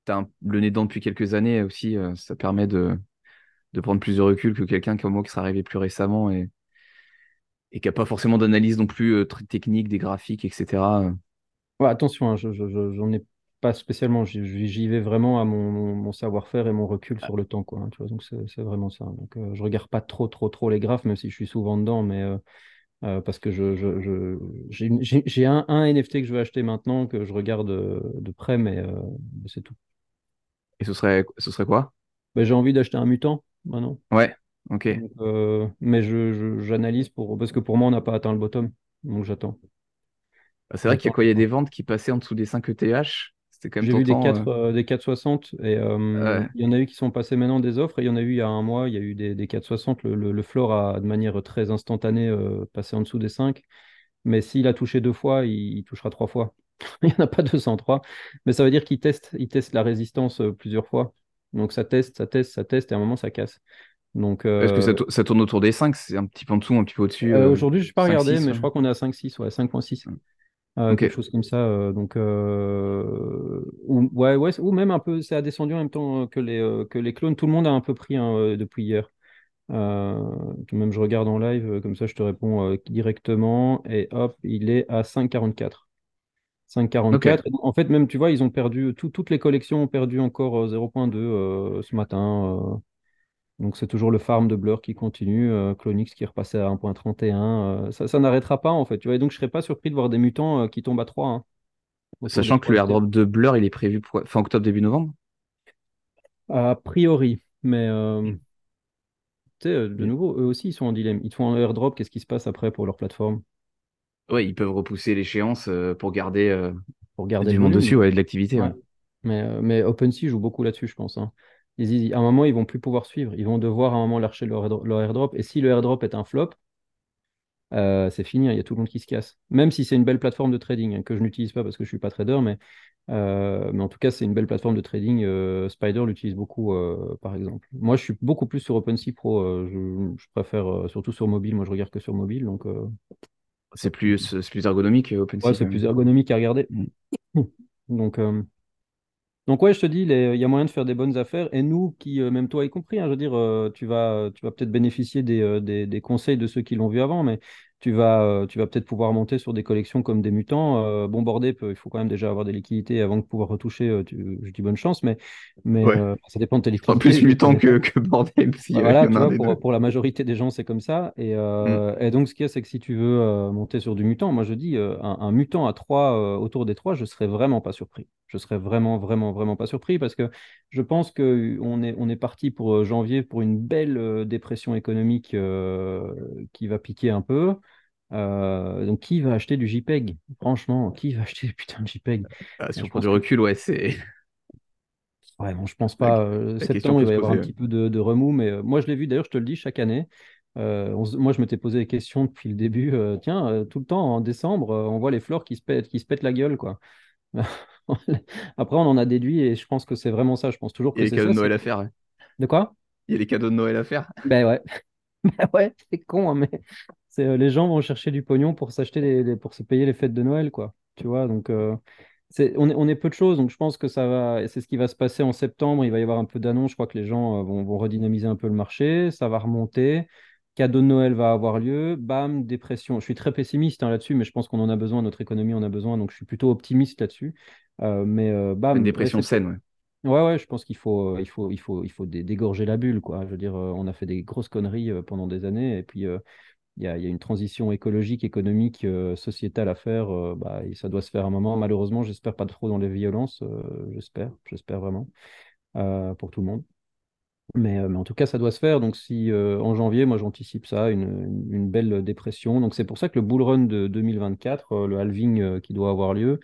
tu as le nez dedans depuis quelques années aussi, euh, ça permet de, de prendre plus de recul que quelqu'un comme moi qui sera arrivé plus récemment et, et qui n'a pas forcément d'analyse non plus euh, très technique des graphiques, etc. Ouais, attention, hein, je j'en ai pas spécialement. J'y vais vraiment à mon, mon, savoir-faire et mon recul sur le temps. Quoi, hein, tu vois, donc c'est vraiment ça. Donc, euh, je regarde pas trop, trop, trop les graphes, même si je suis souvent dedans, mais parce que je, je, j'ai un, un, NFT que je veux acheter maintenant que je regarde de près, mais c'est tout. Et ce serait, ce serait quoi? Bah, J'ai envie d'acheter un mutant maintenant. Ouais, ok. Euh, mais je, j'analyse pour parce que pour moi, on n'a pas atteint le bottom. Donc j'attends. Bah, c'est vrai qu'il y a quoi? Il y a des ventes qui passaient en dessous des 5 ETH. C'était quand même J'ai vu des, 4, euh. euh, des 460 et il y en a eu qui sont passés maintenant des offres et il y en a eu il y a un mois, il y a eu des, des 460. Le, le, le, floor a de manière très instantanée passé en dessous des 5. Mais s'il a touché deux fois, il touchera trois fois. il n'y en a pas 203, mais ça veut dire qu'il teste, il teste la résistance euh, plusieurs fois. Donc ça teste, ça teste, ça teste, et à un moment ça casse. Donc, Est-ce que euh, ça, tourne autour des 5 C'est un petit peu en dessous, un petit peu au-dessus euh, Aujourd'hui, je n'ai pas regardé, mais je crois qu'on est à 5,6, ouais, 5,6. Quelque chose comme ça. donc, ou, ouais, ouais, ou même un peu, ça a descendu en même temps que les, que les clones. Tout le monde a un peu pris hein, depuis hier. même je regarde en live, comme ça je te réponds directement. Et hop, il est à 5,44. 5,44. En fait, même, tu vois, ils ont perdu, toutes les collections ont perdu encore 0,2 euh, euh, ce matin. Donc c'est toujours le farm de Blur qui continue, euh, Clonix qui est repassé à 1.31. ça, ça n'arrêtera pas en fait. Tu vois, et donc je serais pas surpris de voir des mutants qui tombent à 3. hein, Sachant que 3 le airdrop de Blur, il est prévu pour fin octobre, début novembre? A priori, mais euh, Mm. tu sais, euh, de Mais- nouveau, eux aussi ils sont en dilemme. Ils te font un airdrop, qu'est-ce qui se passe après pour leur plateforme? Ouais, ils peuvent repousser l'échéance euh, pour garder euh, Pour garder du monde dessus, ouais, de l'activité. Ouais. ouais. Mais, euh, mais OpenSea joue beaucoup là-dessus, je pense. hein. Ils, à un moment, ils vont plus pouvoir suivre. Ils vont devoir à un moment lâcher leur, leur airdrop. Et si le airdrop est un flop, euh, c'est fini. hein. Il y a tout le monde qui se casse. Même si c'est une belle plateforme de trading hein, que je n'utilise pas parce que je suis pas trader, mais, euh, mais en tout cas, c'est une belle plateforme de trading. euh, Spider l'utilise beaucoup, par exemple. Moi, je suis beaucoup plus sur OpenSea Pro. je, je préfère surtout sur mobile. Moi, je regarde que sur mobile. Donc, C'est plus, plus ergonomique, OpenSea. ouais, c'est plus ergonomique à regarder. Mm. Donc, Donc ouais, je te dis, il y a moyen de faire des bonnes affaires. Et nous, qui, euh, même toi y compris, hein, je veux dire, euh, tu vas, tu vas peut-être bénéficier des, euh, des, des conseils de ceux qui l'ont vu avant, mais tu vas, tu vas peut-être pouvoir monter sur des collections comme des mutants. Euh, bon, Bordé, il faut quand même déjà avoir des liquidités avant de pouvoir retoucher. tu- je dis bonne chance, mais, mais Ouais. euh, ça dépend de tes En liquidités. plus mutant que, que s'il Bah voilà, tu vois, pour, pour la majorité des gens, c'est comme ça. Et, Mm. et donc, ce qu'il y a, c'est que si tu veux monter sur du mutant, moi je dis, un, un mutant à 3, autour des 3, je serais vraiment pas surpris. Je serais vraiment, vraiment, vraiment pas surpris parce que je pense qu'on est, on est parti pour euh, janvier pour une belle euh, dépression économique euh, qui va piquer un peu. Euh, donc, qui va acheter du JPEG? Franchement, qui va acheter putain de JPEG? Ah, si on prend du que recul, ouais, c'est Ouais, bon, je pense pas. la septembre, il va y avoir un ouais. petit peu de, de remous, mais moi, je l'ai vu, d'ailleurs, je te le dis, chaque année. Euh, on moi, je m'étais posé des questions depuis le début. euh, tiens, euh, tout le temps, en décembre, on voit les fleurs qui se pètent, qui se pètent la gueule, quoi. Après, on en a déduit et je pense que c'est vraiment ça. Je pense toujours Il y a que les c'est cadeaux ça. de Noël c'est- à faire. ouais. De quoi? Il y a les cadeaux de Noël à faire. Ben ouais. Ben ouais, c'est con, hein, mais c'est, euh, les gens vont chercher du pognon pour s'acheter les, les- pour se payer les fêtes de Noël, quoi. Tu vois, donc euh, c'est, on est, on est peu de choses, donc je pense que ça va, et c'est ce qui va se passer en septembre. Il va y avoir un peu d'annonces. Je crois que les gens euh, vont, vont redynamiser un peu le marché, ça va remonter. Cadeau de Noël va avoir lieu. Bam, dépression. Je suis très pessimiste hein, là-dessus, mais je pense qu'on en a besoin, notre économie en a besoin, donc je suis plutôt optimiste là-dessus. Euh, mais euh, Une bam, dépression récession. saine, ouais. Ouais, ouais, je pense qu'il faut, euh, il faut, il faut, il faut dé- dégorger la bulle, quoi. Je veux dire, on a fait des grosses conneries pendant des années, et puis euh, il y a, il y a une transition écologique, économique, euh, sociétale à faire. euh, bah, et ça doit se faire à un moment. Malheureusement, j'espère pas trop dans les violences. j'espère, j'espère vraiment pour tout le monde. Mais, euh, mais en tout cas, ça doit se faire. Donc, si euh, en janvier, moi, j'anticipe ça, une, belle dépression. Donc, c'est pour ça que le bull run de 2024, euh, le halving euh, qui doit avoir lieu,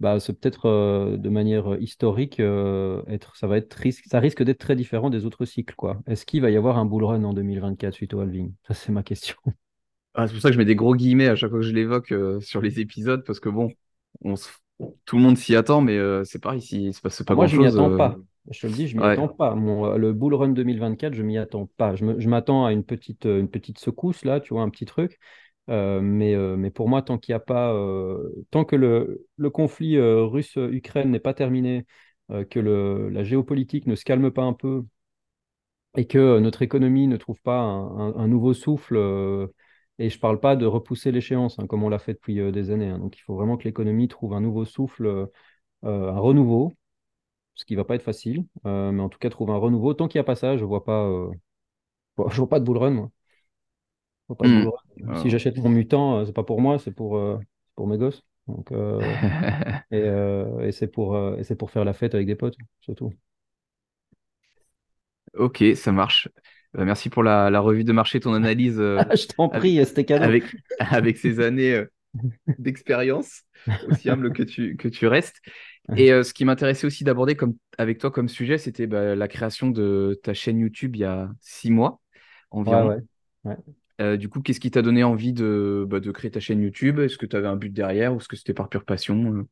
bah, c'est peut-être de manière historique, être, ça va être risque, ça risque d'être très différent des autres cycles, quoi. Est-ce qu'il va y avoir un bull run en 2024 suite au halving? Ça, c'est ma question. Ah, c'est pour ça que je mets des gros guillemets à chaque fois que je l'évoque sur les épisodes, parce que bon, on se- tout le monde s'y attend, mais c'est pareil, s'il se passe pas Moi, je m'y grand-chose. attends pas. Je te le dis, je m'y Ouais, attends pas. Mon, euh, le bull run 2024, je m'y attends pas. Je m'attends à une petite, euh, une petite secousse, là, tu vois, un petit truc. Euh, mais, euh, mais pour moi, tant qu'il n'y a pas, euh, tant que le, le conflit russe-Ukraine n'est pas terminé, que le, la géopolitique ne se calme pas un peu et que notre économie ne trouve pas un, un- un nouveau souffle, et je ne parle pas de repousser l'échéance, hein, comme on l'a fait depuis des années. hein. Donc il faut vraiment que l'économie trouve un nouveau souffle, un renouveau ce qui va pas être facile, euh, mais en tout cas, trouver un renouveau. Tant qu'il n'y a pas ça, je vois pas, euh, je vois pas de bull run, moi. Je vois pas de Hmm. bull run. Si Alors. j'achète mon mutant, euh, c'est pas pour moi, c'est pour, euh, pour mes gosses. Donc, et et c'est pour, c'est pour faire la fête avec des potes, surtout. Ok, ça marche. Euh, merci pour la, la revue de marché, ton analyse Je t'en prie, c'était cadeau. avec, avec ces années d'expérience, aussi humble que tu, que tu restes. Et euh, ce qui m'intéressait aussi d'aborder comme, avec toi comme sujet, c'était bah, la création de ta chaîne YouTube il y a six mois environ. ouais. ouais. Euh, du coup, qu'est-ce qui t'a donné envie de, bah, de créer ta chaîne YouTube? Est-ce que tu avais un but derrière ou est-ce que c'était par pure passion? euh?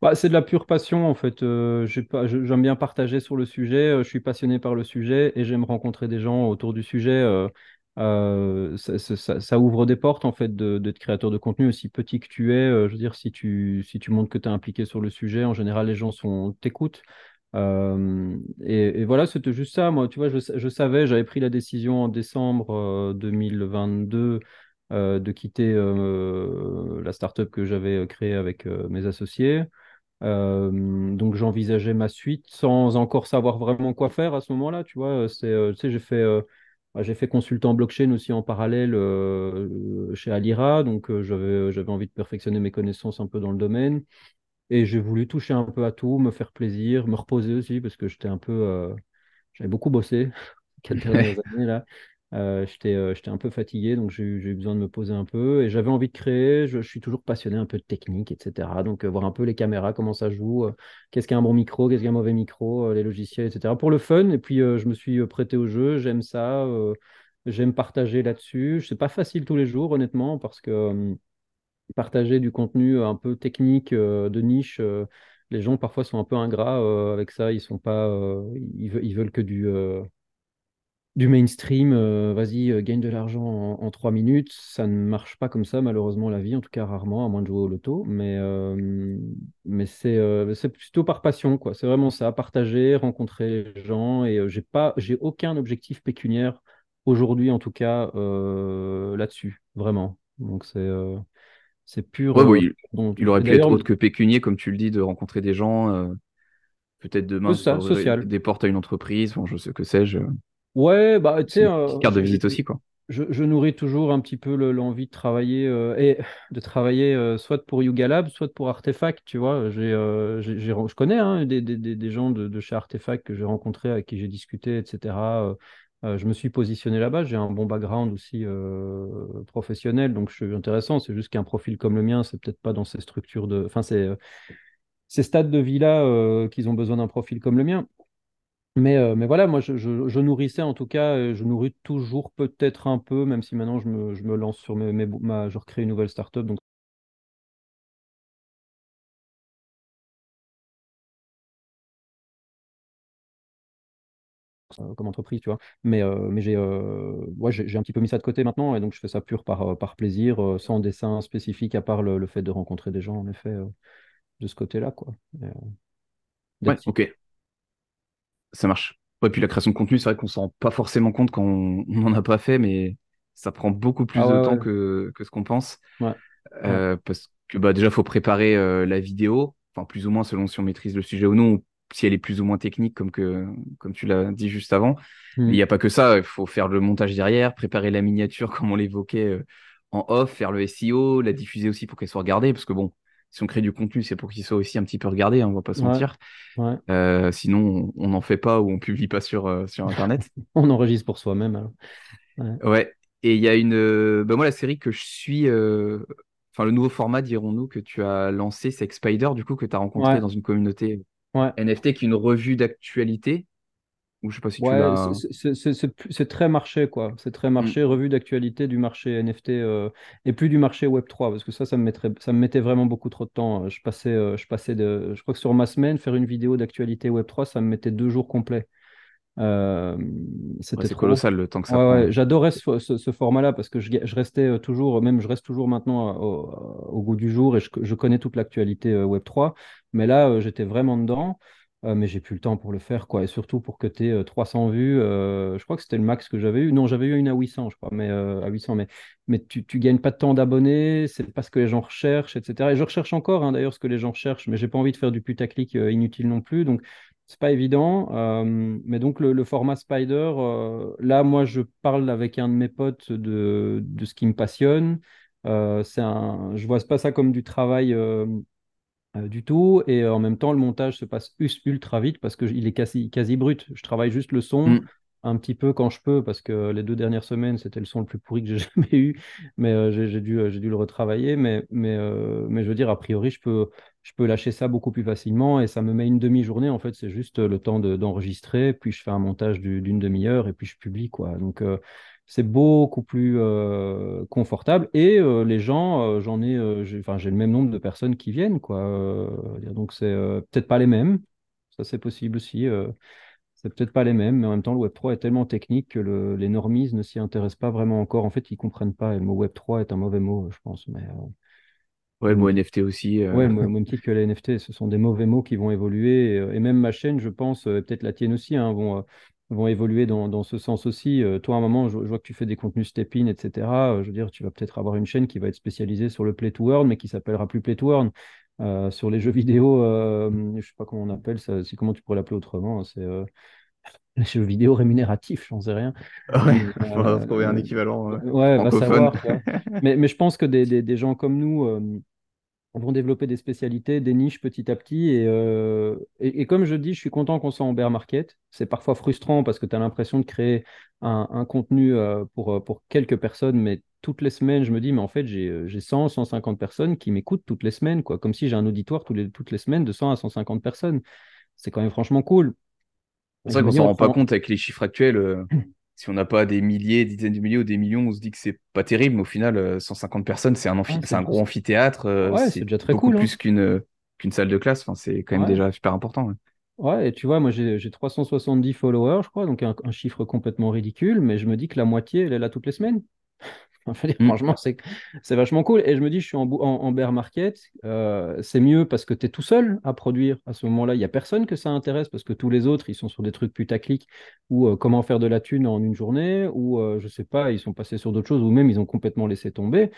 Bah, c'est de la pure passion en fait. Euh, j'aime bien partager sur le sujet. euh, je suis passionné par le sujet et j'aime rencontrer des gens autour du sujet. euh, euh, ça, ouvre des portes en fait d'être créateur de contenu aussi petit que tu es. euh, je veux dire, si tu, si tu montres que tu es impliqué sur le sujet, en général les gens t'écoutent. Euh, et, voilà, c'était juste ça. Moi, tu vois, je, je savais, j'avais pris la décision en décembre euh, 2022 euh, de quitter la startup que j'avais créée avec mes associés. donc j'envisageais ma suite sans encore savoir vraiment quoi faire à ce moment-là. Tu vois, c'est, tu sais, j'ai fait, j'ai fait consultant blockchain aussi en parallèle chez Alira, donc j'avais, j'avais envie de perfectionner mes connaissances un peu dans le domaine. Et j'ai voulu toucher un peu à tout, me faire plaisir, me reposer aussi, parce que j'étais un peu. j'avais beaucoup bossé quelques dernières années là. Euh, euh, j'étais, un peu fatigué, donc j'ai eu, besoin de me poser un peu. Et j'avais envie de créer. Je, suis toujours passionné un peu de technique, etc. Donc, euh, voir un peu les caméras, comment ça joue, qu'est-ce qu'un bon micro, qu'est-ce qu'un mauvais micro, les logiciels, etc. Pour le fun. Et puis, je me suis prêté au jeu. J'aime ça. j'aime partager là-dessus. C'est pas facile tous les jours, honnêtement, parce que partager du contenu un peu technique, de niche, les gens parfois sont un peu ingrats avec ça. Ils sont pas, veulent, ils veulent que du du mainstream, euh, vas-y, euh, gagne de l'argent en, trois minutes. Ça ne marche pas comme ça, malheureusement, la vie, en tout cas rarement, à moins de jouer au loto. Mais, euh, mais c'est, c'est plutôt par passion, quoi. C'est vraiment ça, partager, rencontrer les gens. Et j'ai pas, j'ai aucun objectif pécuniaire aujourd'hui, en tout cas, là-dessus, vraiment. Donc c'est, c'est pur. oui, il aurait pu être autre que pécunier, comme tu le dis, de rencontrer des gens. Peut-être demain, ça, social. des portes à une entreprise, bon, je sais que sais-je. Ouais, bah, tu sais. Euh, carte de visite aussi, quoi. Je, nourris toujours un petit peu l'envie de travailler euh, et de travailler euh, soit pour Yuga Lab, soit pour Artefact, tu vois. J'ai, je connais hein, des, des, des, gens de, de, chez Artefact que j'ai rencontrés, avec qui j'ai discuté, etc. je me suis positionné là-bas. J'ai un bon background aussi professionnel, donc je suis intéressant. C'est juste qu'un profil comme le mien, c'est peut-être pas dans ces structures de. Enfin, c'est ces stades de vie-là qu'ils ont besoin d'un profil comme le mien. Mais, euh, mais voilà, moi, je, je, nourrissais en tout cas, je nourris toujours peut-être un peu, même si maintenant je me, je me lance sur mes, mes ma, je recrée une nouvelle startup. Donc... Euh, comme entreprise, tu vois. Mais, euh, mais j'ai ouais, j'ai un petit peu mis ça de côté maintenant, et donc je fais ça pur par, par plaisir, sans dessin spécifique, à part le, fait de rencontrer des gens, en effet, de ce côté-là, quoi. ouais, ok. Ça marche. Et puis la création de contenu, c'est vrai qu'on s'en rend pas forcément compte quand on n'en a pas fait, mais ça prend beaucoup plus ah de temps que, que ce qu'on pense. Euh, parce que bah, déjà, il faut préparer euh, la vidéo, enfin plus ou moins selon si on maîtrise le sujet ou non, si elle est plus ou moins technique, comme, que, comme tu l'as dit juste avant. Il n'y a pas que ça, il faut faire le montage derrière, préparer la miniature, comme on l'évoquait euh, en off, faire le SEO, la diffuser aussi pour qu'elle soit regardée, parce que bon, si on crée du contenu, c'est pour qu'il soit aussi un petit peu regardé, hein, on va pas se mentir. Euh, sinon, on n'en fait pas ou on publie pas sur, euh, sur Internet. on enregistre pour soi-même. Ouais. Et il y a une. Euh, bah, moi, la série que je suis. Enfin, le nouveau format, dirons-nous, que tu as lancé, c'est Spider, du coup, que tu as rencontré dans une communauté NFT qui est une revue d'actualité ou je sais pas si tu C'est très marché, quoi. C'est très marché, mm. revue d'actualité du marché NFT euh, et plus du marché Web3, parce que ça, ça me, mettrait, ça me mettait vraiment beaucoup trop de temps. Je passais, euh, je passais de, je crois que sur ma semaine, faire une vidéo d'actualité Web3, ça me mettait deux jours complets. Euh, c'était colossal le temps que ça J'adorais ce, format-là parce que je, restais toujours, même je reste toujours maintenant au, goût du jour et je, je connais toute l'actualité Web3. Mais là, j'étais vraiment dedans. Euh, mais j'ai plus le temps pour le faire, quoi. Et surtout pour que tu aies 300 vues. Je crois que c'était le max que j'avais eu. Non, j'avais eu une à 800, je crois, mais à 800. Mais, mais tu, tu gagnes pas de temps d'abonnés, c'est pas ce que les gens recherchent, etc. Et je recherche encore, hein, d'ailleurs, ce que les gens recherchent, mais j'ai pas envie de faire du putaclic inutile non plus. Donc, c'est pas évident. mais donc, le, format Spider, là, moi, je parle avec un de mes potes de, de ce qui me passionne. c'est un, je vois pas ça comme du travail du tout. Et euh, en même temps, le montage se passe ultra vite parce qu'il est quasi, quasi brut. Je travaille juste le son. Mm. un petit peu quand je peux, parce que les deux dernières semaines, c'était le son le plus pourri que j'ai jamais eu, mais euh, j'ai dû, dû le retravailler. Mais, mais, mais je veux dire, a priori, je peux, je peux lâcher ça beaucoup plus facilement et ça me met une demi-journée. En fait, c'est juste le temps d'enregistrer, puis je fais un montage d'une demi-heure et puis je publie. Quoi. Donc, c'est beaucoup plus euh, confortable et euh, les gens, euh, j'en ai, enfin j'ai le même nombre de personnes qui viennent quoi. donc c'est peut-être pas les mêmes, ça c'est possible aussi. c'est peut-être pas les mêmes, mais en même temps le Web 3 est tellement technique que les normies ne s'y intéressent pas vraiment encore. En fait, ils comprennent pas. Et le mot Web 3 est un mauvais mot, je pense. Mais Ouais, le mot NFT aussi. Ouais, même titre que les NFT, ce sont des mauvais mots qui vont évoluer. Et, même ma chaîne, je pense, peut-être la tienne aussi, hein, vont, vont évoluer dans, dans, ce sens aussi. Euh, toi, à un moment, je, vois que tu fais des contenus step-in, etc. Euh, je veux dire, tu vas peut-être avoir une chaîne qui va être spécialisée sur le play to earn, mais qui s'appellera plus play to earn. sur les jeux vidéo, je sais pas comment on appelle ça, c'est comment tu pourrais l'appeler autrement, c'est les jeux vidéo rémunératifs, j'en sais rien. Ouais, faudra trouver un équivalent. ouais, va savoir. mais, mais, je pense que des, des, des gens comme nous vont développer des spécialités, des niches petit à petit. Euh, et, et, comme je dis, je suis content qu'on soit en bear market. C'est parfois frustrant parce que tu as l'impression de créer un, contenu euh, pour, euh, pour quelques personnes, mais toutes les semaines, je me dis, mais en fait, j'ai 100, 150 personnes qui m'écoutent toutes les semaines, quoi. Comme si j'ai un auditoire toutes les, toutes les semaines de 100 à 150 personnes. C'est quand même franchement cool. C'est vrai qu'on s'en rend pas compte avec les chiffres actuels. si on n'a pas des milliers, dizaines de milliers ou des millions, on se dit que c'est pas terrible, mais au final, 150 euh, personnes, c'est un, gros amphithéâtre. Euh, c'est déjà très beaucoup cool, hein. plus qu'une qu'une salle de classe. Enfin, c'est quand même déjà super important. Ouais. et tu vois, moi j'ai 370 followers, je crois, donc un, un, chiffre complètement ridicule, mais je me dis que la moitié, elle est là toutes les semaines. Mm. Franchement, c'est vachement cool. Et je me dis, je suis en, en, bear market, euh, c'est mieux parce que tu es tout seul à produire. À ce moment-là, il n'y a personne que ça intéresse parce que tous les autres, ils sont sur des trucs putaclic ou euh, comment faire de la thune en une journée ou euh, je sais pas, ils sont passés sur d'autres choses ou même ils ont complètement laissé tomber.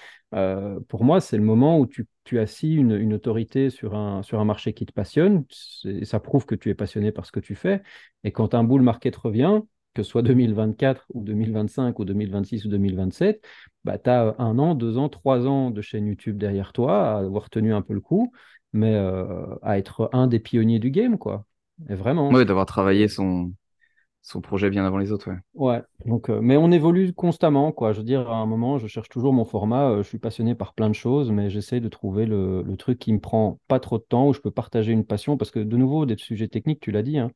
pour moi, c'est le moment où tu, tu assis une, une, autorité sur un, sur un marché qui te passionne. Ça prouve que tu es passionné par ce que tu fais. Et quand un bull market revient, que ce soit 2024 ou 2025 ou 2026 ou 2027, bah, tu as un an, deux ans, trois ans de chaîne YouTube derrière toi, à avoir tenu un peu le coup, mais euh, à être un des pionniers du game, quoi. Et vraiment. Oui, d'avoir travaillé son, son projet bien avant les autres, ouais. Ouais, donc, euh, mais on évolue constamment, quoi. Je veux dire, à un moment, je cherche toujours mon format. Euh, je suis passionné par plein de choses, mais j'essaie de trouver le, le, truc qui me prend pas trop de temps, où je peux partager une passion, parce que de nouveau, des sujets techniques, tu l'as dit, hein,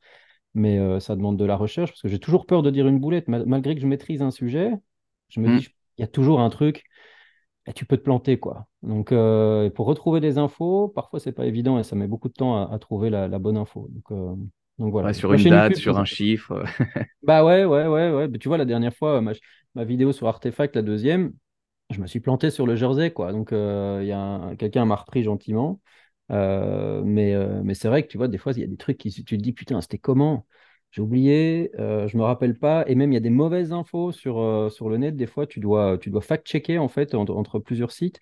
mais euh, ça demande de la recherche parce que j'ai toujours peur de dire une boulette. malgré que je maîtrise un sujet, je me dis, mm. il y a toujours un truc, et tu peux te planter. quoi. Donc, euh, pour retrouver des infos, parfois, c'est pas évident et ça met beaucoup de temps à, trouver la, bonne info. Donc, euh, donc voilà. sur une date, sur un chiffre. bah ouais, ouais, ouais, ouais. Mais tu vois, la dernière fois, ma, ma, vidéo sur Artefact, la deuxième, je me suis planté sur le jersey. quoi. Donc, il y a quelqu'un m'a repris gentiment. Euh, mais euh, mais c'est vrai que tu vois, des fois, il y a des trucs qui tu te dis, putain, c'était comment? J'ai oublié, euh, je me rappelle pas. Et même, il y a des mauvaises infos sur, sur le net. Des fois, tu dois, tu dois fact-checker en fait entre, plusieurs sites.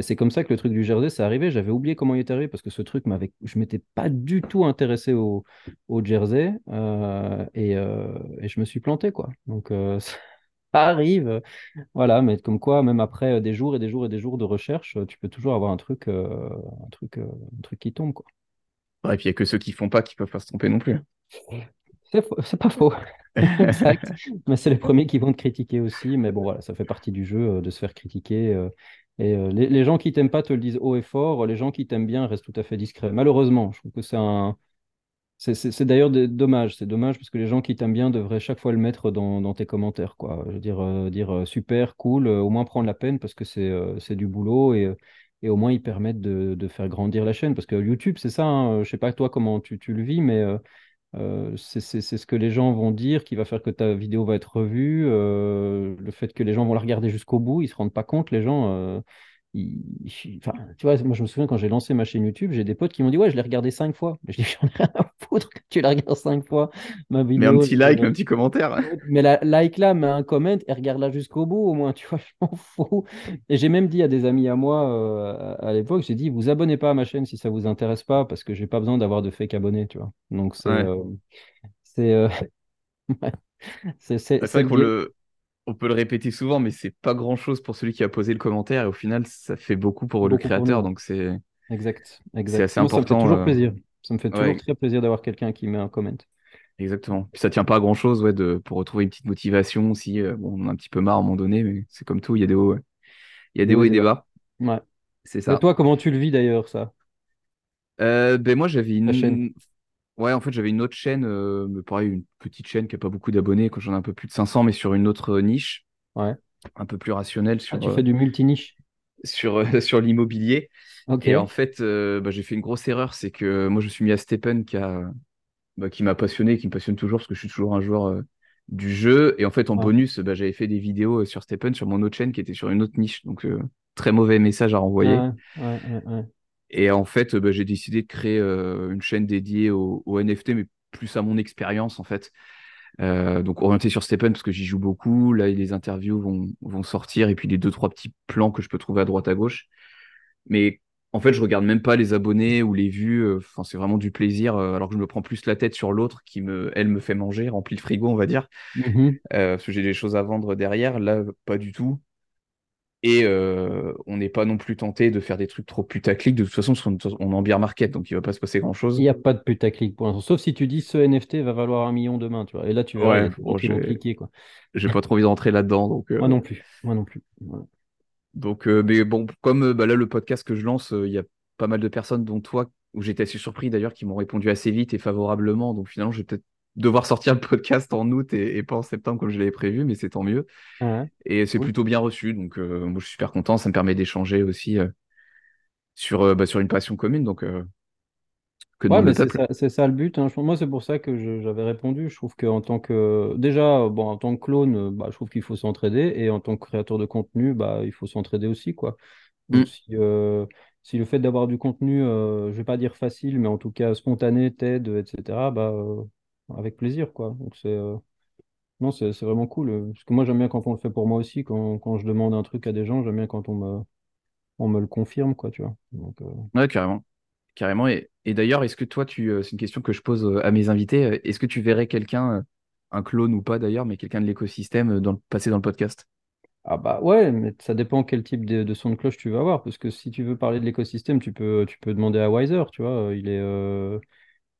c'est comme ça que le truc du jersey, c'est arrivé. J'avais oublié comment il est arrivé parce que ce truc m'avait, je m'étais pas du tout intéressé au, au jersey et, et, je me suis planté quoi. Donc arrive. Voilà, mais comme quoi, même après euh, des jours et des jours et des jours de recherche, euh, tu peux toujours avoir un truc, euh, un truc, un truc qui tombe. Quoi. et puis il n'y a que ceux qui font pas qui peuvent pas se tromper non plus. C'est pas faux. exact. Mais c'est les premiers qui vont te critiquer aussi. Mais bon, voilà, ça fait partie du jeu de se faire critiquer. et les, les, gens qui t'aiment pas te le disent haut et fort. Les gens qui t'aiment bien restent tout à fait discrets. Malheureusement, je trouve que c'est un, c'est d'ailleurs dommage, c'est dommage parce que les gens qui t'aiment bien devraient chaque fois le mettre dans, tes commentaires. Quoi. Je veux dire, euh, dire euh, super, cool, euh, au moins prendre la peine parce que c'est du boulot et, et, au moins ils permettent de, faire grandir la chaîne. Parce que YouTube, c'est ça, hein, je sais pas toi comment tu, tu le vis, mais c'est ce que les gens vont dire qui va faire que ta vidéo va être revue. le fait que les gens vont la regarder jusqu'au bout, ils se rendent pas compte, les gens Enfin, tu vois, moi je me souviens quand j'ai lancé ma chaîne YouTube, j'ai des potes qui m'ont dit Ouais, je l'ai regardé cinq fois. Je dis J'en ai rien à foutre que tu la regardes cinq fois. Ma vidéo, mais un petit like, un petit commentaire. Mais la like là, mets un comment et regarde-la jusqu'au bout, au moins, tu vois, je m'en fous. Et j'ai même dit à des amis à moi euh, à l'époque J'ai dit Vous abonnez pas à ma chaîne si ça vous intéresse pas, parce que j'ai pas besoin d'avoir de fake abonnés, tu vois. Donc c'est. Euh, c'est. Euh, c'est vrai qu'on le on peut le répéter souvent, mais c'est pas grand chose pour celui qui a posé le commentaire. Et au final, ça fait beaucoup pour le créateur. donc c'est exact, exact. C'est assez important. Ça me fait toujours euh, plaisir. Ça me fait toujours très plaisir d'avoir quelqu'un qui met un comment. Exactement. Puis ça tient pas à grand chose, ouais, de pour retrouver une petite motivation si euh, bon, on a un petit peu marre à un moment donné, mais c'est comme tout, il y a des hauts, il y a des hauts et des bas. Ouais. C'est ça. Et toi, comment tu le vis d'ailleurs, ça? Euh, Ben moi, j'avais une. chaîne. Ouais, en fait, j'avais une autre chaîne, euh, pareil, une petite chaîne qui n'a pas beaucoup d'abonnés, quand j'en ai un peu plus de 500, mais sur une autre niche, ouais. un peu plus rationnelle. Sur, ah, tu fais du multi-niche? Sur, sur l'immobilier. Et en fait, euh, bah, j'ai fait une grosse erreur, c'est que moi, je suis mis à Stephen qui a, bah, qui m'a passionné, qui me passionne toujours, parce que je suis toujours un joueur euh, du jeu. Et en fait, en bonus, bah, j'avais fait des vidéos sur Stephen, sur mon autre chaîne, qui était sur une autre niche. Donc, très mauvais message à renvoyer. Ouais, ouais, et en fait, bah, j'ai décidé de créer euh, une chaîne dédiée au, NFT, mais plus à mon expérience, en fait. Euh, donc orienté sur Stephen, parce que j'y joue beaucoup. Là, les interviews vont, vont sortir, et puis les deux, trois petits plans que je peux trouver à droite, à gauche. Mais en fait, je regarde même pas les abonnés ou les vues. Enfin, c'est vraiment du plaisir, alors que je me prends plus la tête sur l'autre qui me, elle, me fait manger, remplit le frigo, on va dire, Mhm. parce que j'ai des choses à vendre derrière. Là, pas du tout. Et on n'est pas non plus tenté de faire des trucs trop putaclic. De toute façon, on est en beer market, donc il va pas se passer grand-chose. Il n'y a pas de putaclic pour l'instant. Sauf si tu dis ce NFT va valoir un million demain, tu vois. Et là, tu Ouais, bon, j'ai cliquer, quoi. j'ai pas trop envie d'entrer là-dedans, donc. Moi non plus. Moi non plus. Voilà. Donc, euh, mais bon, comme euh, bah, là, le podcast que je lance, euh, il y a pas mal de personnes, dont toi, où j'étais assez surpris d'ailleurs, qui m'ont répondu assez vite et favorablement. Donc, finalement, je vais peut-être devoir sortir le podcast en août et, et pas en septembre comme je l'avais prévu, mais c'est tant mieux. Et c'est plutôt bien reçu. Donc, euh, moi, je suis super content. Ça me permet d'échanger aussi euh, sur, euh, bah, sur une passion commune. Donc, que Ouais, le c'est ça, c'est ça le but. hein. Moi, c'est pour ça que je- j'avais répondu. Je trouve qu'en tant que. Déjà, bon, en tant que clone, bah, je trouve qu'il faut s'entraider. Et en tant que créateur de contenu, bah, il faut s'entraider aussi, quoi. Donc, Mm. si, si le fait d'avoir du contenu, euh, je vais pas dire facile, mais en tout cas spontané, t'aide, etc., bah, euh, avec plaisir, quoi. Donc, c'est. euh, Non, c'est vraiment cool. euh, Parce que moi, j'aime bien quand on le fait pour moi aussi. Quand, quand je demande un truc à des gens, j'aime bien quand on me, on me le confirme, quoi, tu vois. Donc, euh, Ouais, carrément. Carrément. Et, et d'ailleurs, est-ce que toi, tu, c'est une question que je pose à mes invités, est-ce que tu verrais quelqu'un, un clone ou pas d'ailleurs, mais quelqu'un de l'écosystème dans le, passer dans le podcast? Ah bah ouais, mais ça dépend quel type de, de son de cloche tu vas avoir. Parce que si tu veux parler de l'écosystème, tu peux, tu peux demander à Wiser, tu vois. Il est, euh,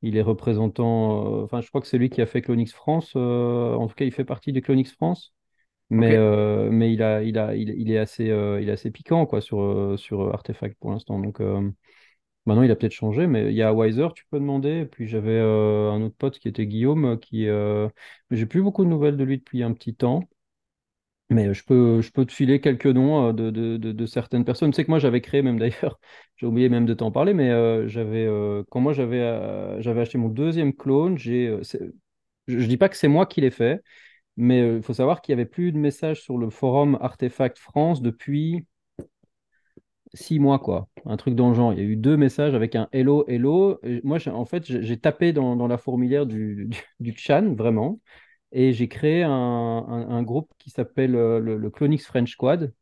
il est représentant. euh, Enfin, je crois que c'est lui qui a fait Clonix France. euh, en tout cas, il fait partie de Clonix France. Mais, euh, mais il a, il a, il, il est assez, il est assez piquant quoi, sur, sur Artefact pour l'instant. Donc maintenant, il a peut-être changé, mais il y a Wiser, tu peux demander. Et puis j'avais euh, un autre pote qui était Guillaume, qui. euh, J'ai plus beaucoup de nouvelles de lui depuis un petit temps. Mais je peux, je peux te filer quelques noms euh, de, de, de- certaines personnes. Sais que moi, j'avais créé même d'ailleurs, j'ai oublié même de t'en parler, mais euh, j'avais, euh, quand moi j'avais j'avais acheté mon deuxième clone, j'ai, c'est- je, je dis pas que c'est moi qui l'ai fait, mais il faut savoir qu'il y avait plus de messages sur le forum Artefact France depuis six mois, quoi. Un truc dans le genre. Il y a eu deux messages avec un hello, hello. Moi, en fait, j'ai tapé dans, dans la fourmilière du, du, du Chan, vraiment. Et j'ai créé un, groupe qui s'appelle euh, le, Clonix French Squad,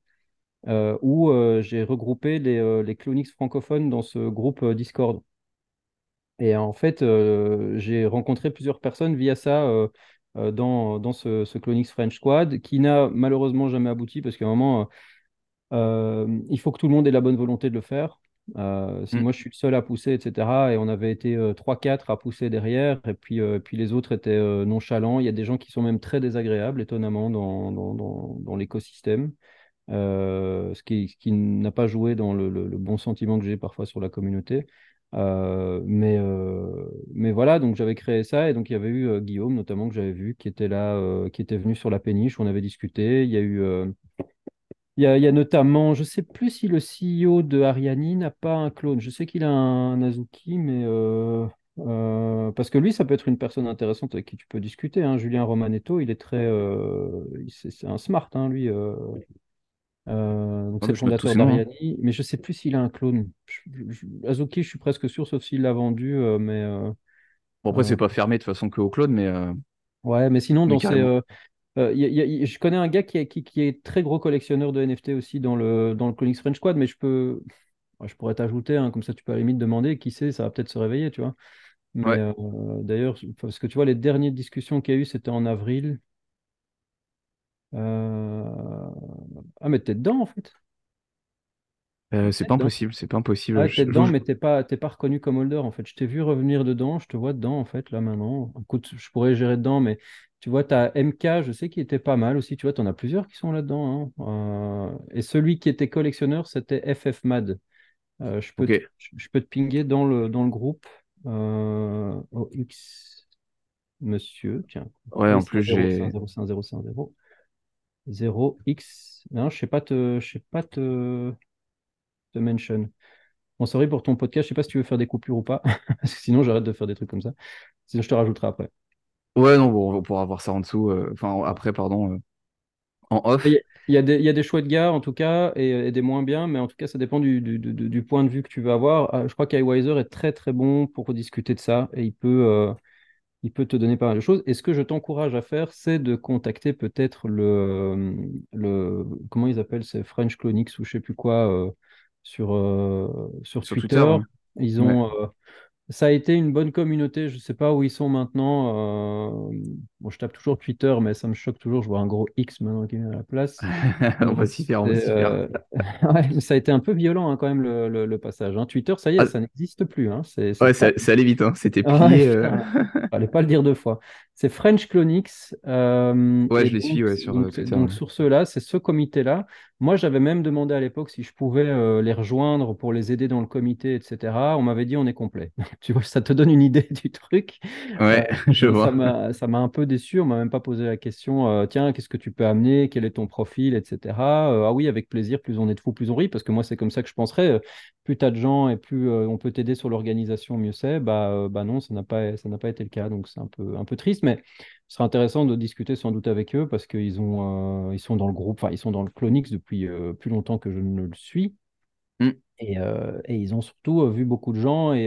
euh, où euh, j'ai regroupé les, Clonix francophones dans ce groupe Discord. Et en fait, j'ai rencontré plusieurs personnes via ça dans, dans ce, ce Clonix French Squad, qui n'a malheureusement jamais abouti, parce qu'à un moment, il faut que tout le monde ait la bonne volonté de le faire. Euh, si Mm. moi je suis le seul à pousser, etc., et on avait été euh, 3-4 à pousser derrière, et puis, euh, puis les autres étaient euh, nonchalants. Il y a des gens qui sont même très désagréables, étonnamment, dans, dans, dans, dans l'écosystème, euh, ce qui, ce qui n'a pas joué dans le, le- le bon sentiment que j'ai parfois sur la communauté. Euh, mais, euh, mais voilà, donc j'avais créé ça, et donc il y avait eu euh, Guillaume, notamment, que j'avais vu, qui était là, euh, qui était venu sur la péniche, on avait discuté. Il y a eu. Il y a, il y a notamment, je ne sais plus si le CEO de Ariani n'a pas un clone. Je sais qu'il a un, Azuki, mais euh, euh, parce que lui, ça peut être une personne intéressante avec qui tu peux discuter. hein. Julien Romanetto, il est très, euh, c'est un smart, hein, lui. donc Ah, c'est le fondateur hein. d'Ariani, mais je ne sais plus s'il a un clone. Je- je- Azuki, je suis presque sûr, sauf s'il l'a vendu, mais Bon, après, c'est pas fermé de toute façon qu'au clone, mais, ouais, mais sinon mais dans ces, euh, Euh, y a- y a- y- je connais un gars qui est, qui, qui est très gros collectionneur de NFT aussi dans le, dans le Clonix French Squad, mais je peux, je pourrais t'ajouter, hein, comme ça tu peux à la limite demander, qui sait, ça va peut-être se réveiller, tu vois. Mais Ouais. euh, d'ailleurs, parce que tu vois, les dernières discussions qu'il y a eu, c'était en avril. Euh, Ah, mais t'es dedans en fait. Euh, c'est pas dedans. impossible, c'est pas impossible. Je- t'es je- dedans, mais t'es pas, t'es pas reconnu comme holder en fait. Je t'ai vu revenir dedans, je te vois dedans en fait, là maintenant. Écoute, je pourrais gérer dedans, mais tu vois, t'as MK, je sais qu'il était pas mal aussi. Tu vois, t'en as plusieurs qui sont là-dedans. hein. Euh, Et celui qui était collectionneur, c'était FF Mad. Euh, je peux te, je peux te pinguer dans le, dans le groupe. Euh, OX, monsieur, tiens. Ouais, en plus, 0, c'est un j'ai. 0, c'est un 0, c'est un 0. 0x. Non, je sais pas te, je sais pas te, te mention. Bon, sorry pour ton podcast, je sais pas si tu veux faire des coupures ou pas, sinon j'arrête de faire des trucs comme ça. Sinon je te rajouterai après. Ouais, non, bon, on pourra voir ça en dessous. euh, Enfin, après, pardon, euh, en off. il y a des, il y a des chouettes gars en tout cas et, et des moins bien, mais en tout cas ça dépend du, du, du- du point de vue que tu veux avoir. Euh, je crois qu'Iwiser est très très bon pour discuter de ça et il peut, euh, il peut te donner pas mal de choses. Et ce que je t'encourage à faire, c'est de contacter peut-être le, le, comment ils appellent, c'est French Clonix ou je sais plus quoi, euh, sur, sur, Twitter. Ils ont, ça a été une bonne communauté. Je ne sais pas où ils sont maintenant. Euh, bon, je tape toujours Twitter, mais ça me choque toujours. Je vois un gros X maintenant qui est à la place. on va s'y faire. Euh... ouais, ça a été un peu violent hein, quand même le, le, passage. Hein. Twitter, ça y est, ah. ça n'existe plus. Hein. Ouais, ça, allait vite. C'était ah plié. Euh... Fallait pas le dire deux fois. C'est French Clonix. Euh, ouais, je les suis ouais, sur donc, Twitter. Donc, sur ceux-là, c'est ce comité-là. Moi, j'avais même demandé à l'époque si je pouvais euh, les rejoindre pour les aider dans le comité, etc. On m'avait dit on est complet. tu vois, ça te donne une idée du truc. Ouais, euh, je vois. Ça m'a un peu déçu. On m'a même pas posé la question euh, tiens, qu'est-ce que tu peux amener? Quel est ton profil, etc. ah oui, avec plaisir. Plus on est de fous, plus on rit. Parce que moi, c'est comme ça que je penserais. Plus tu as de gens et plus on peut t'aider sur l'organisation, mieux c'est. Bah, bah non, ça n'a pas, ça n'a pas été le cas. Donc c'est un peu, un peu triste. Mais ce sera intéressant de discuter sans doute avec eux parce qu'ils ont, euh, ils sont dans le groupe, enfin, ils sont dans le Clonix depuis euh, plus longtemps que je ne le suis. Mm. Et, euh, et, ils ont surtout vu beaucoup de gens et,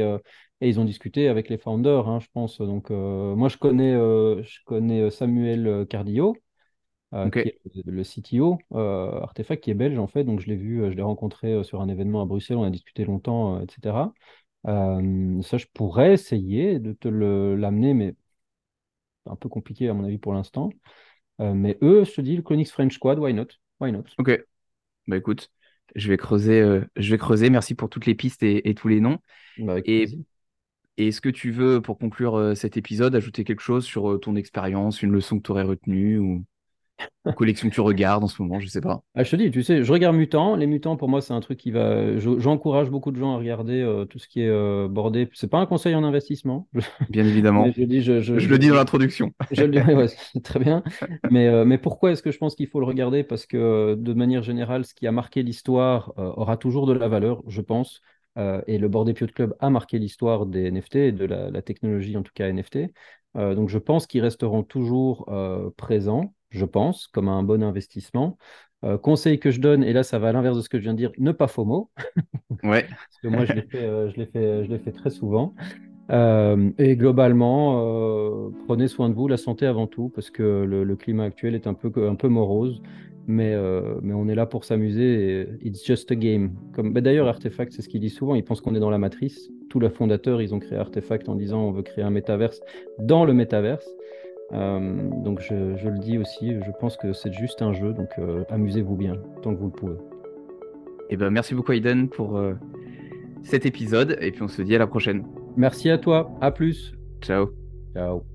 et, ils ont discuté avec les founders, hein, je pense. Donc, moi, je connais, je connais Samuel Cardio. qui est le CTO Artefact qui est belge en fait donc je l'ai vu je l'ai rencontré sur un événement à Bruxelles on a discuté longtemps etc ça je pourrais essayer de te l'amener mais un peu compliqué à mon avis pour l'instant. Euh, mais eux, je te dis, le Clonix French Squad, why not? Why not? Ok. Bah écoute, je vais creuser, euh, je vais creuser. Merci pour toutes les pistes et, tous les noms. Bah, et, est-ce que tu veux, pour conclure euh, cet épisode, ajouter quelque chose sur ton expérience, une leçon que tu aurais retenue ou collection que tu regardes en ce moment, je sais pas. Ah, je te dis, tu sais, je regarde Mutant. Les Mutants, pour moi, c'est un truc qui va. J'encourage beaucoup de gens à regarder euh, tout ce qui est euh, bordé. C'est pas un conseil en investissement. Bien évidemment. je, dis, je, je, le dis dans l'introduction. je le dis, ouais, très bien. Mais, euh, mais pourquoi est-ce que je pense qu'il faut le regarder? Parce que de manière générale, ce qui a marqué l'histoire aura toujours de la valeur, je pense. et le Bordé Piot Club a marqué l'histoire des NFT et de la, la, technologie, en tout cas NFT. donc je pense qu'ils resteront toujours présents je pense, comme un bon investissement. Euh, conseil que je donne, et là ça va à l'inverse de ce que je viens de dire, ne pas FOMO. Ouais. Parce que moi je l'ai fait, euh, je fait, je fait très souvent. Euh, et globalement, prenez soin de vous, la santé avant tout, parce que le, climat actuel est un peu, un peu morose. Mais, mais on est là pour s'amuser it's just a game. Comme, bah, D'ailleurs, Artefact, c'est ce qu'il dit souvent, il pense qu'on est dans la matrice. Tous les fondateurs, ils ont créé Artefact en disant on veut créer un métaverse dans le métaverse. Euh, donc je, le dis aussi, je pense que c'est juste un jeu, donc euh, amusez-vous bien tant que vous le pouvez. Et eh ben, merci beaucoup Aiden pour euh, cet épisode et puis on se dit à la prochaine. Merci à toi, à plus. Ciao. Ciao.